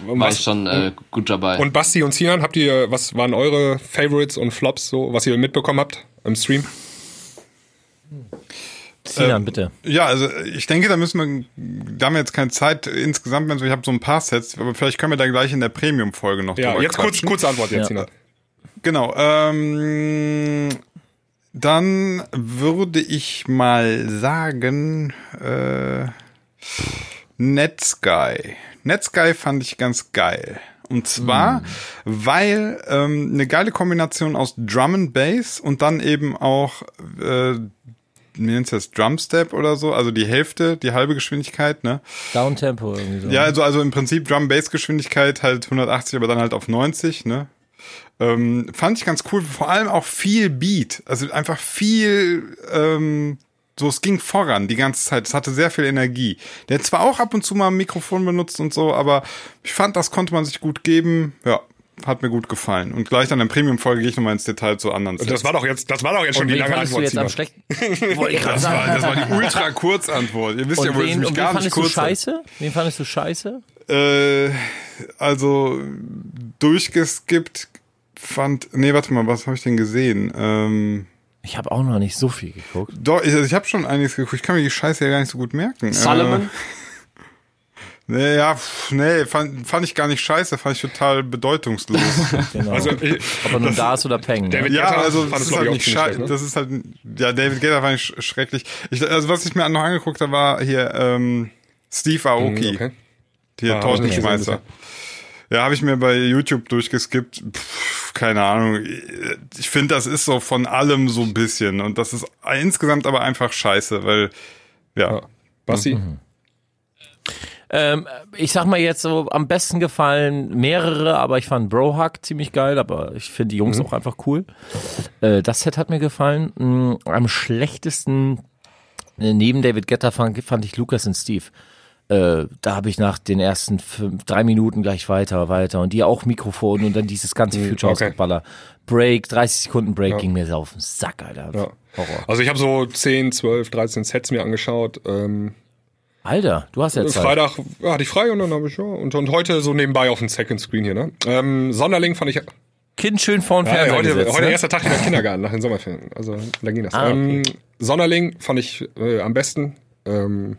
war was, ich schon äh, gut dabei. Und Basti und Sinan, habt ihr, was waren eure Favorites und Flops, so, was ihr mitbekommen habt im Stream? Sinan, ähm, bitte. Ja, also ich denke, da müssen wir, da haben wir jetzt keine Zeit insgesamt, also ich habe so ein paar Sets, aber vielleicht können wir da gleich in der Premium-Folge noch Ja, jetzt kurz, kurze Antwort jetzt, ja. Sinan. Genau, ähm, dann würde ich mal sagen, äh, Netsky. Netsky fand ich ganz geil. Und zwar, mm. weil ähm, eine geile Kombination aus Drum and Bass und dann eben auch äh, wie nennt das, Drumstep oder so, also die Hälfte, die halbe Geschwindigkeit, ne? Downtempo irgendwie so. Ja, also, also im Prinzip Drum-Bass-Geschwindigkeit halt 180, aber dann halt auf 90, ne? Ähm, fand ich ganz cool, vor allem auch viel Beat, also einfach viel, ähm, so, es ging voran die ganze Zeit. Es hatte sehr viel Energie. Der hat zwar auch ab und zu mal ein Mikrofon benutzt und so, aber ich fand, das konnte man sich gut geben. Ja, hat mir gut gefallen. Und gleich dann in der Premium-Folge gehe ich nochmal ins Detail zu anderen Sets. Das war doch jetzt, das war doch jetzt schon und die lange Antwort. Jetzt am schlechten? *laughs* das, war, das war die ultra *laughs* Kurzantwort. Ihr wisst und ja wohl, wen, mich gar nicht kurz. Du scheiße? Wen fandest du scheiße? Äh, also durchgeskippt fand. Nee, warte mal, was habe ich denn gesehen? Ähm, ich habe auch noch nicht so viel geguckt. Doch, ich, also ich habe schon einiges geguckt. Ich kann mir die Scheiße ja gar nicht so gut merken. Solomon? Äh, Nee, ja, pff, nee, fand, fand ich gar nicht scheiße, fand ich total bedeutungslos. *laughs* genau. Also, ich, Ob er nun da ist oder Peng. Ne? David ja, Guetta also das ist halt nicht scheiße. Ne? Das ist halt, ja, David Guetta fand ich schrecklich. Ich, also was ich mir noch angeguckt habe, war hier ähm, Steve Aoki. Mhm, okay. Hier ah, Tortenschmeißer. Ja, habe ich mir bei YouTube durchgeskippt. Pff, keine Ahnung. Ich finde, das ist so von allem so ein bisschen. Und das ist insgesamt aber einfach scheiße, weil, ja. ja. Basti? Mhm. Ähm, ich sag mal jetzt so, am besten gefallen mehrere, aber ich fand Brohack ziemlich geil, aber ich finde die Jungs mhm. auch einfach cool. Äh, das Set hat mir gefallen. Mhm, am schlechtesten äh, neben David Guetta fand, fand ich Lucas und Steve. Äh, da habe ich nach den ersten fünf, drei Minuten gleich weiter, weiter und die auch Mikrofon und dann dieses ganze mhm, Future okay. Baller. Break, 30 Sekunden Break ja. ging mir so auf den Sack, Alter. Ja. Also ich habe so 10, 12, 13 Sets mir angeschaut. Ähm, Alter, du hast ja Zeit. Freitag ja, hatte ich frei und dann habe ich ja und, und heute so nebenbei auf dem Second Screen hier, ne? Ähm, Sonderling fand ich Kind schön vor dem ja, Fernseher heute, gesetzt, heute ne? erster Tag in der Kindergarten nach den Sommerferien. Also da ging das. Ah, okay. ähm, Sonderling fand ich äh, am besten. Ähm,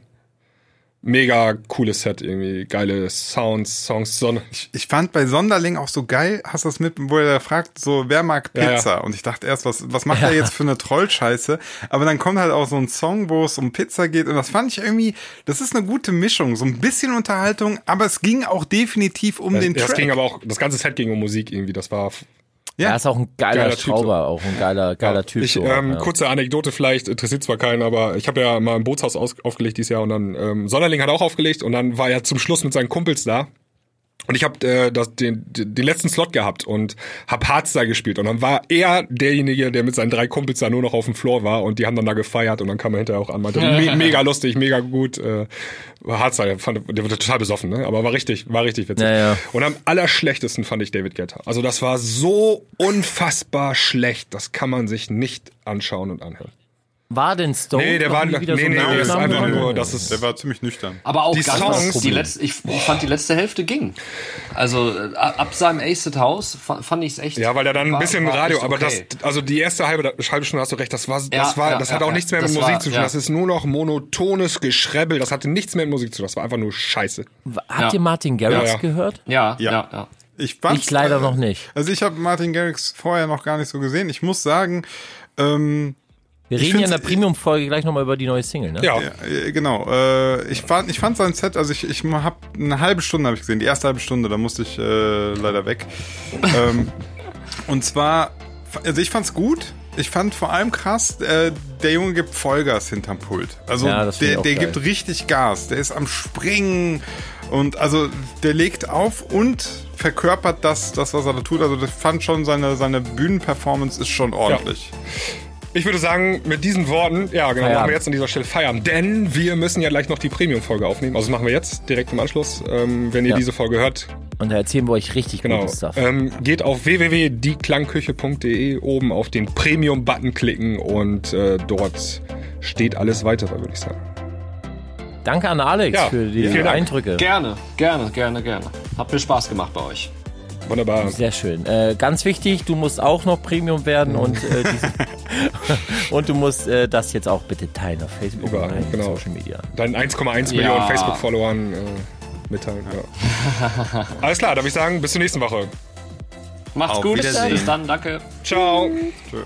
mega cooles Set irgendwie, geile Sounds, Songs, Sonne. Ich, ich fand bei Sonderling auch so geil, hast du das mit, wo er fragt, so, wer mag Pizza? Ja, ja. Und ich dachte erst, was, was macht ja. er *laughs* jetzt für eine Trollscheiße? Aber dann kommt halt auch so ein Song, wo es um Pizza geht und das fand ich irgendwie, das ist eine gute Mischung, so ein bisschen Unterhaltung, aber es ging auch definitiv um den das Track. Das ging aber auch, das ganze Set ging um Musik irgendwie, das war ja, er ist auch ein geiler, geiler Schrauber, auch ein geiler, geiler ja, Typ. Ich, so, ähm, ja. Kurze Anekdote vielleicht, interessiert zwar keinen, aber ich habe ja mal im Bootshaus aus, aufgelegt dieses Jahr und dann ähm, Sonderling hat auch aufgelegt und dann war er zum Schluss mit seinen Kumpels da und ich habe äh, das, den, den letzten Slot gehabt und hab Hardstyle gespielt. Und dann war er derjenige, der mit seinen drei Kumpels da nur noch auf dem Floor war und die haben dann da gefeiert und dann kam er hinterher auch an. Meinte, *laughs* me mega lustig, mega gut. Äh, Hardstyle, fand, der wurde total besoffen, ne? Aber war richtig, war richtig witzig. Ja, ja. Und am allerschlechtesten fand ich David Guetta. Also das war so unfassbar schlecht, das kann man sich nicht anschauen und anhören. War denn Stone? Nee, der war, nee, so nee, nee, ist einfach nur, das ist, Der war ziemlich nüchtern. Aber auch Die ganz, Songs- die letzte, ich, ich fand die letzte Hälfte ging. Also äh, ab seinem Aced House fa- fand ich es echt. ja, weil er dann ein war- bisschen war Radio, aber okay. das, also die erste halbe, halbe Stunde hast du recht, das war, das Ja, war, ja, das ja, hat auch ja. nichts mehr mit Musik war- zu tun, ja. das ist nur noch monotones Geschrebbel, das hatte nichts mehr mit Musik zu tun, das war einfach nur Scheiße. Habt Ja. ihr Martin Garrix Ja, ja. gehört? Ja, Ja. ja, ja. Ich, Ich leider noch nicht. Also ich habe Martin Garrix vorher noch gar nicht so gesehen. Ich muss sagen, ähm, Wir reden ja in der Premium-Folge gleich nochmal über die neue Single, ne? Ja, Ja, äh, genau. Äh, ich fand, ich fand sein Set, also ich, ich habe eine halbe Stunde habe ich gesehen, die erste halbe Stunde, da musste ich äh, leider weg. *laughs* ähm, und zwar, also ich fand's gut. Ich fand vor allem krass, äh, der Junge gibt Vollgas hinterm Pult. Also Ja, das der, der gibt richtig Gas. Der ist am Springen und also der legt auf und verkörpert das, das was er da tut. Also ich fand schon seine seine Bühnenperformance ist schon ordentlich. Ich würde sagen, mit diesen Worten, ja, genau, Feierabend. machen wir jetzt an dieser Stelle Feierabend. Denn wir müssen ja gleich noch die Premium-Folge aufnehmen. Also das machen wir jetzt direkt im Anschluss. Ähm, wenn ihr Ja. diese Folge hört, Und da erzählen wir euch richtig genau. gutes Stuff. Ähm, geht auf www.dieklangküche.de, oben auf den Premium-Button klicken und äh, dort steht alles weitere, würde ich sagen. Danke an Alex Ja, für die. Eindrücke. Gerne, gerne, gerne, gerne. Hat mir Spaß gemacht bei euch. Wunderbar. Sehr schön. Äh, ganz wichtig, du musst auch noch Premium werden und, äh, *laughs* diese, und du musst äh, das jetzt auch bitte teilen auf Facebook Überall, und genau. Social Media. Deinen 1,1 Ja. Millionen Facebook-Followern äh, mitteilen. Ja. *laughs* Alles klar, darf ich sagen, bis zur nächsten Woche. Macht's Auf gut. Bis dann, danke. Ciao. Tschö.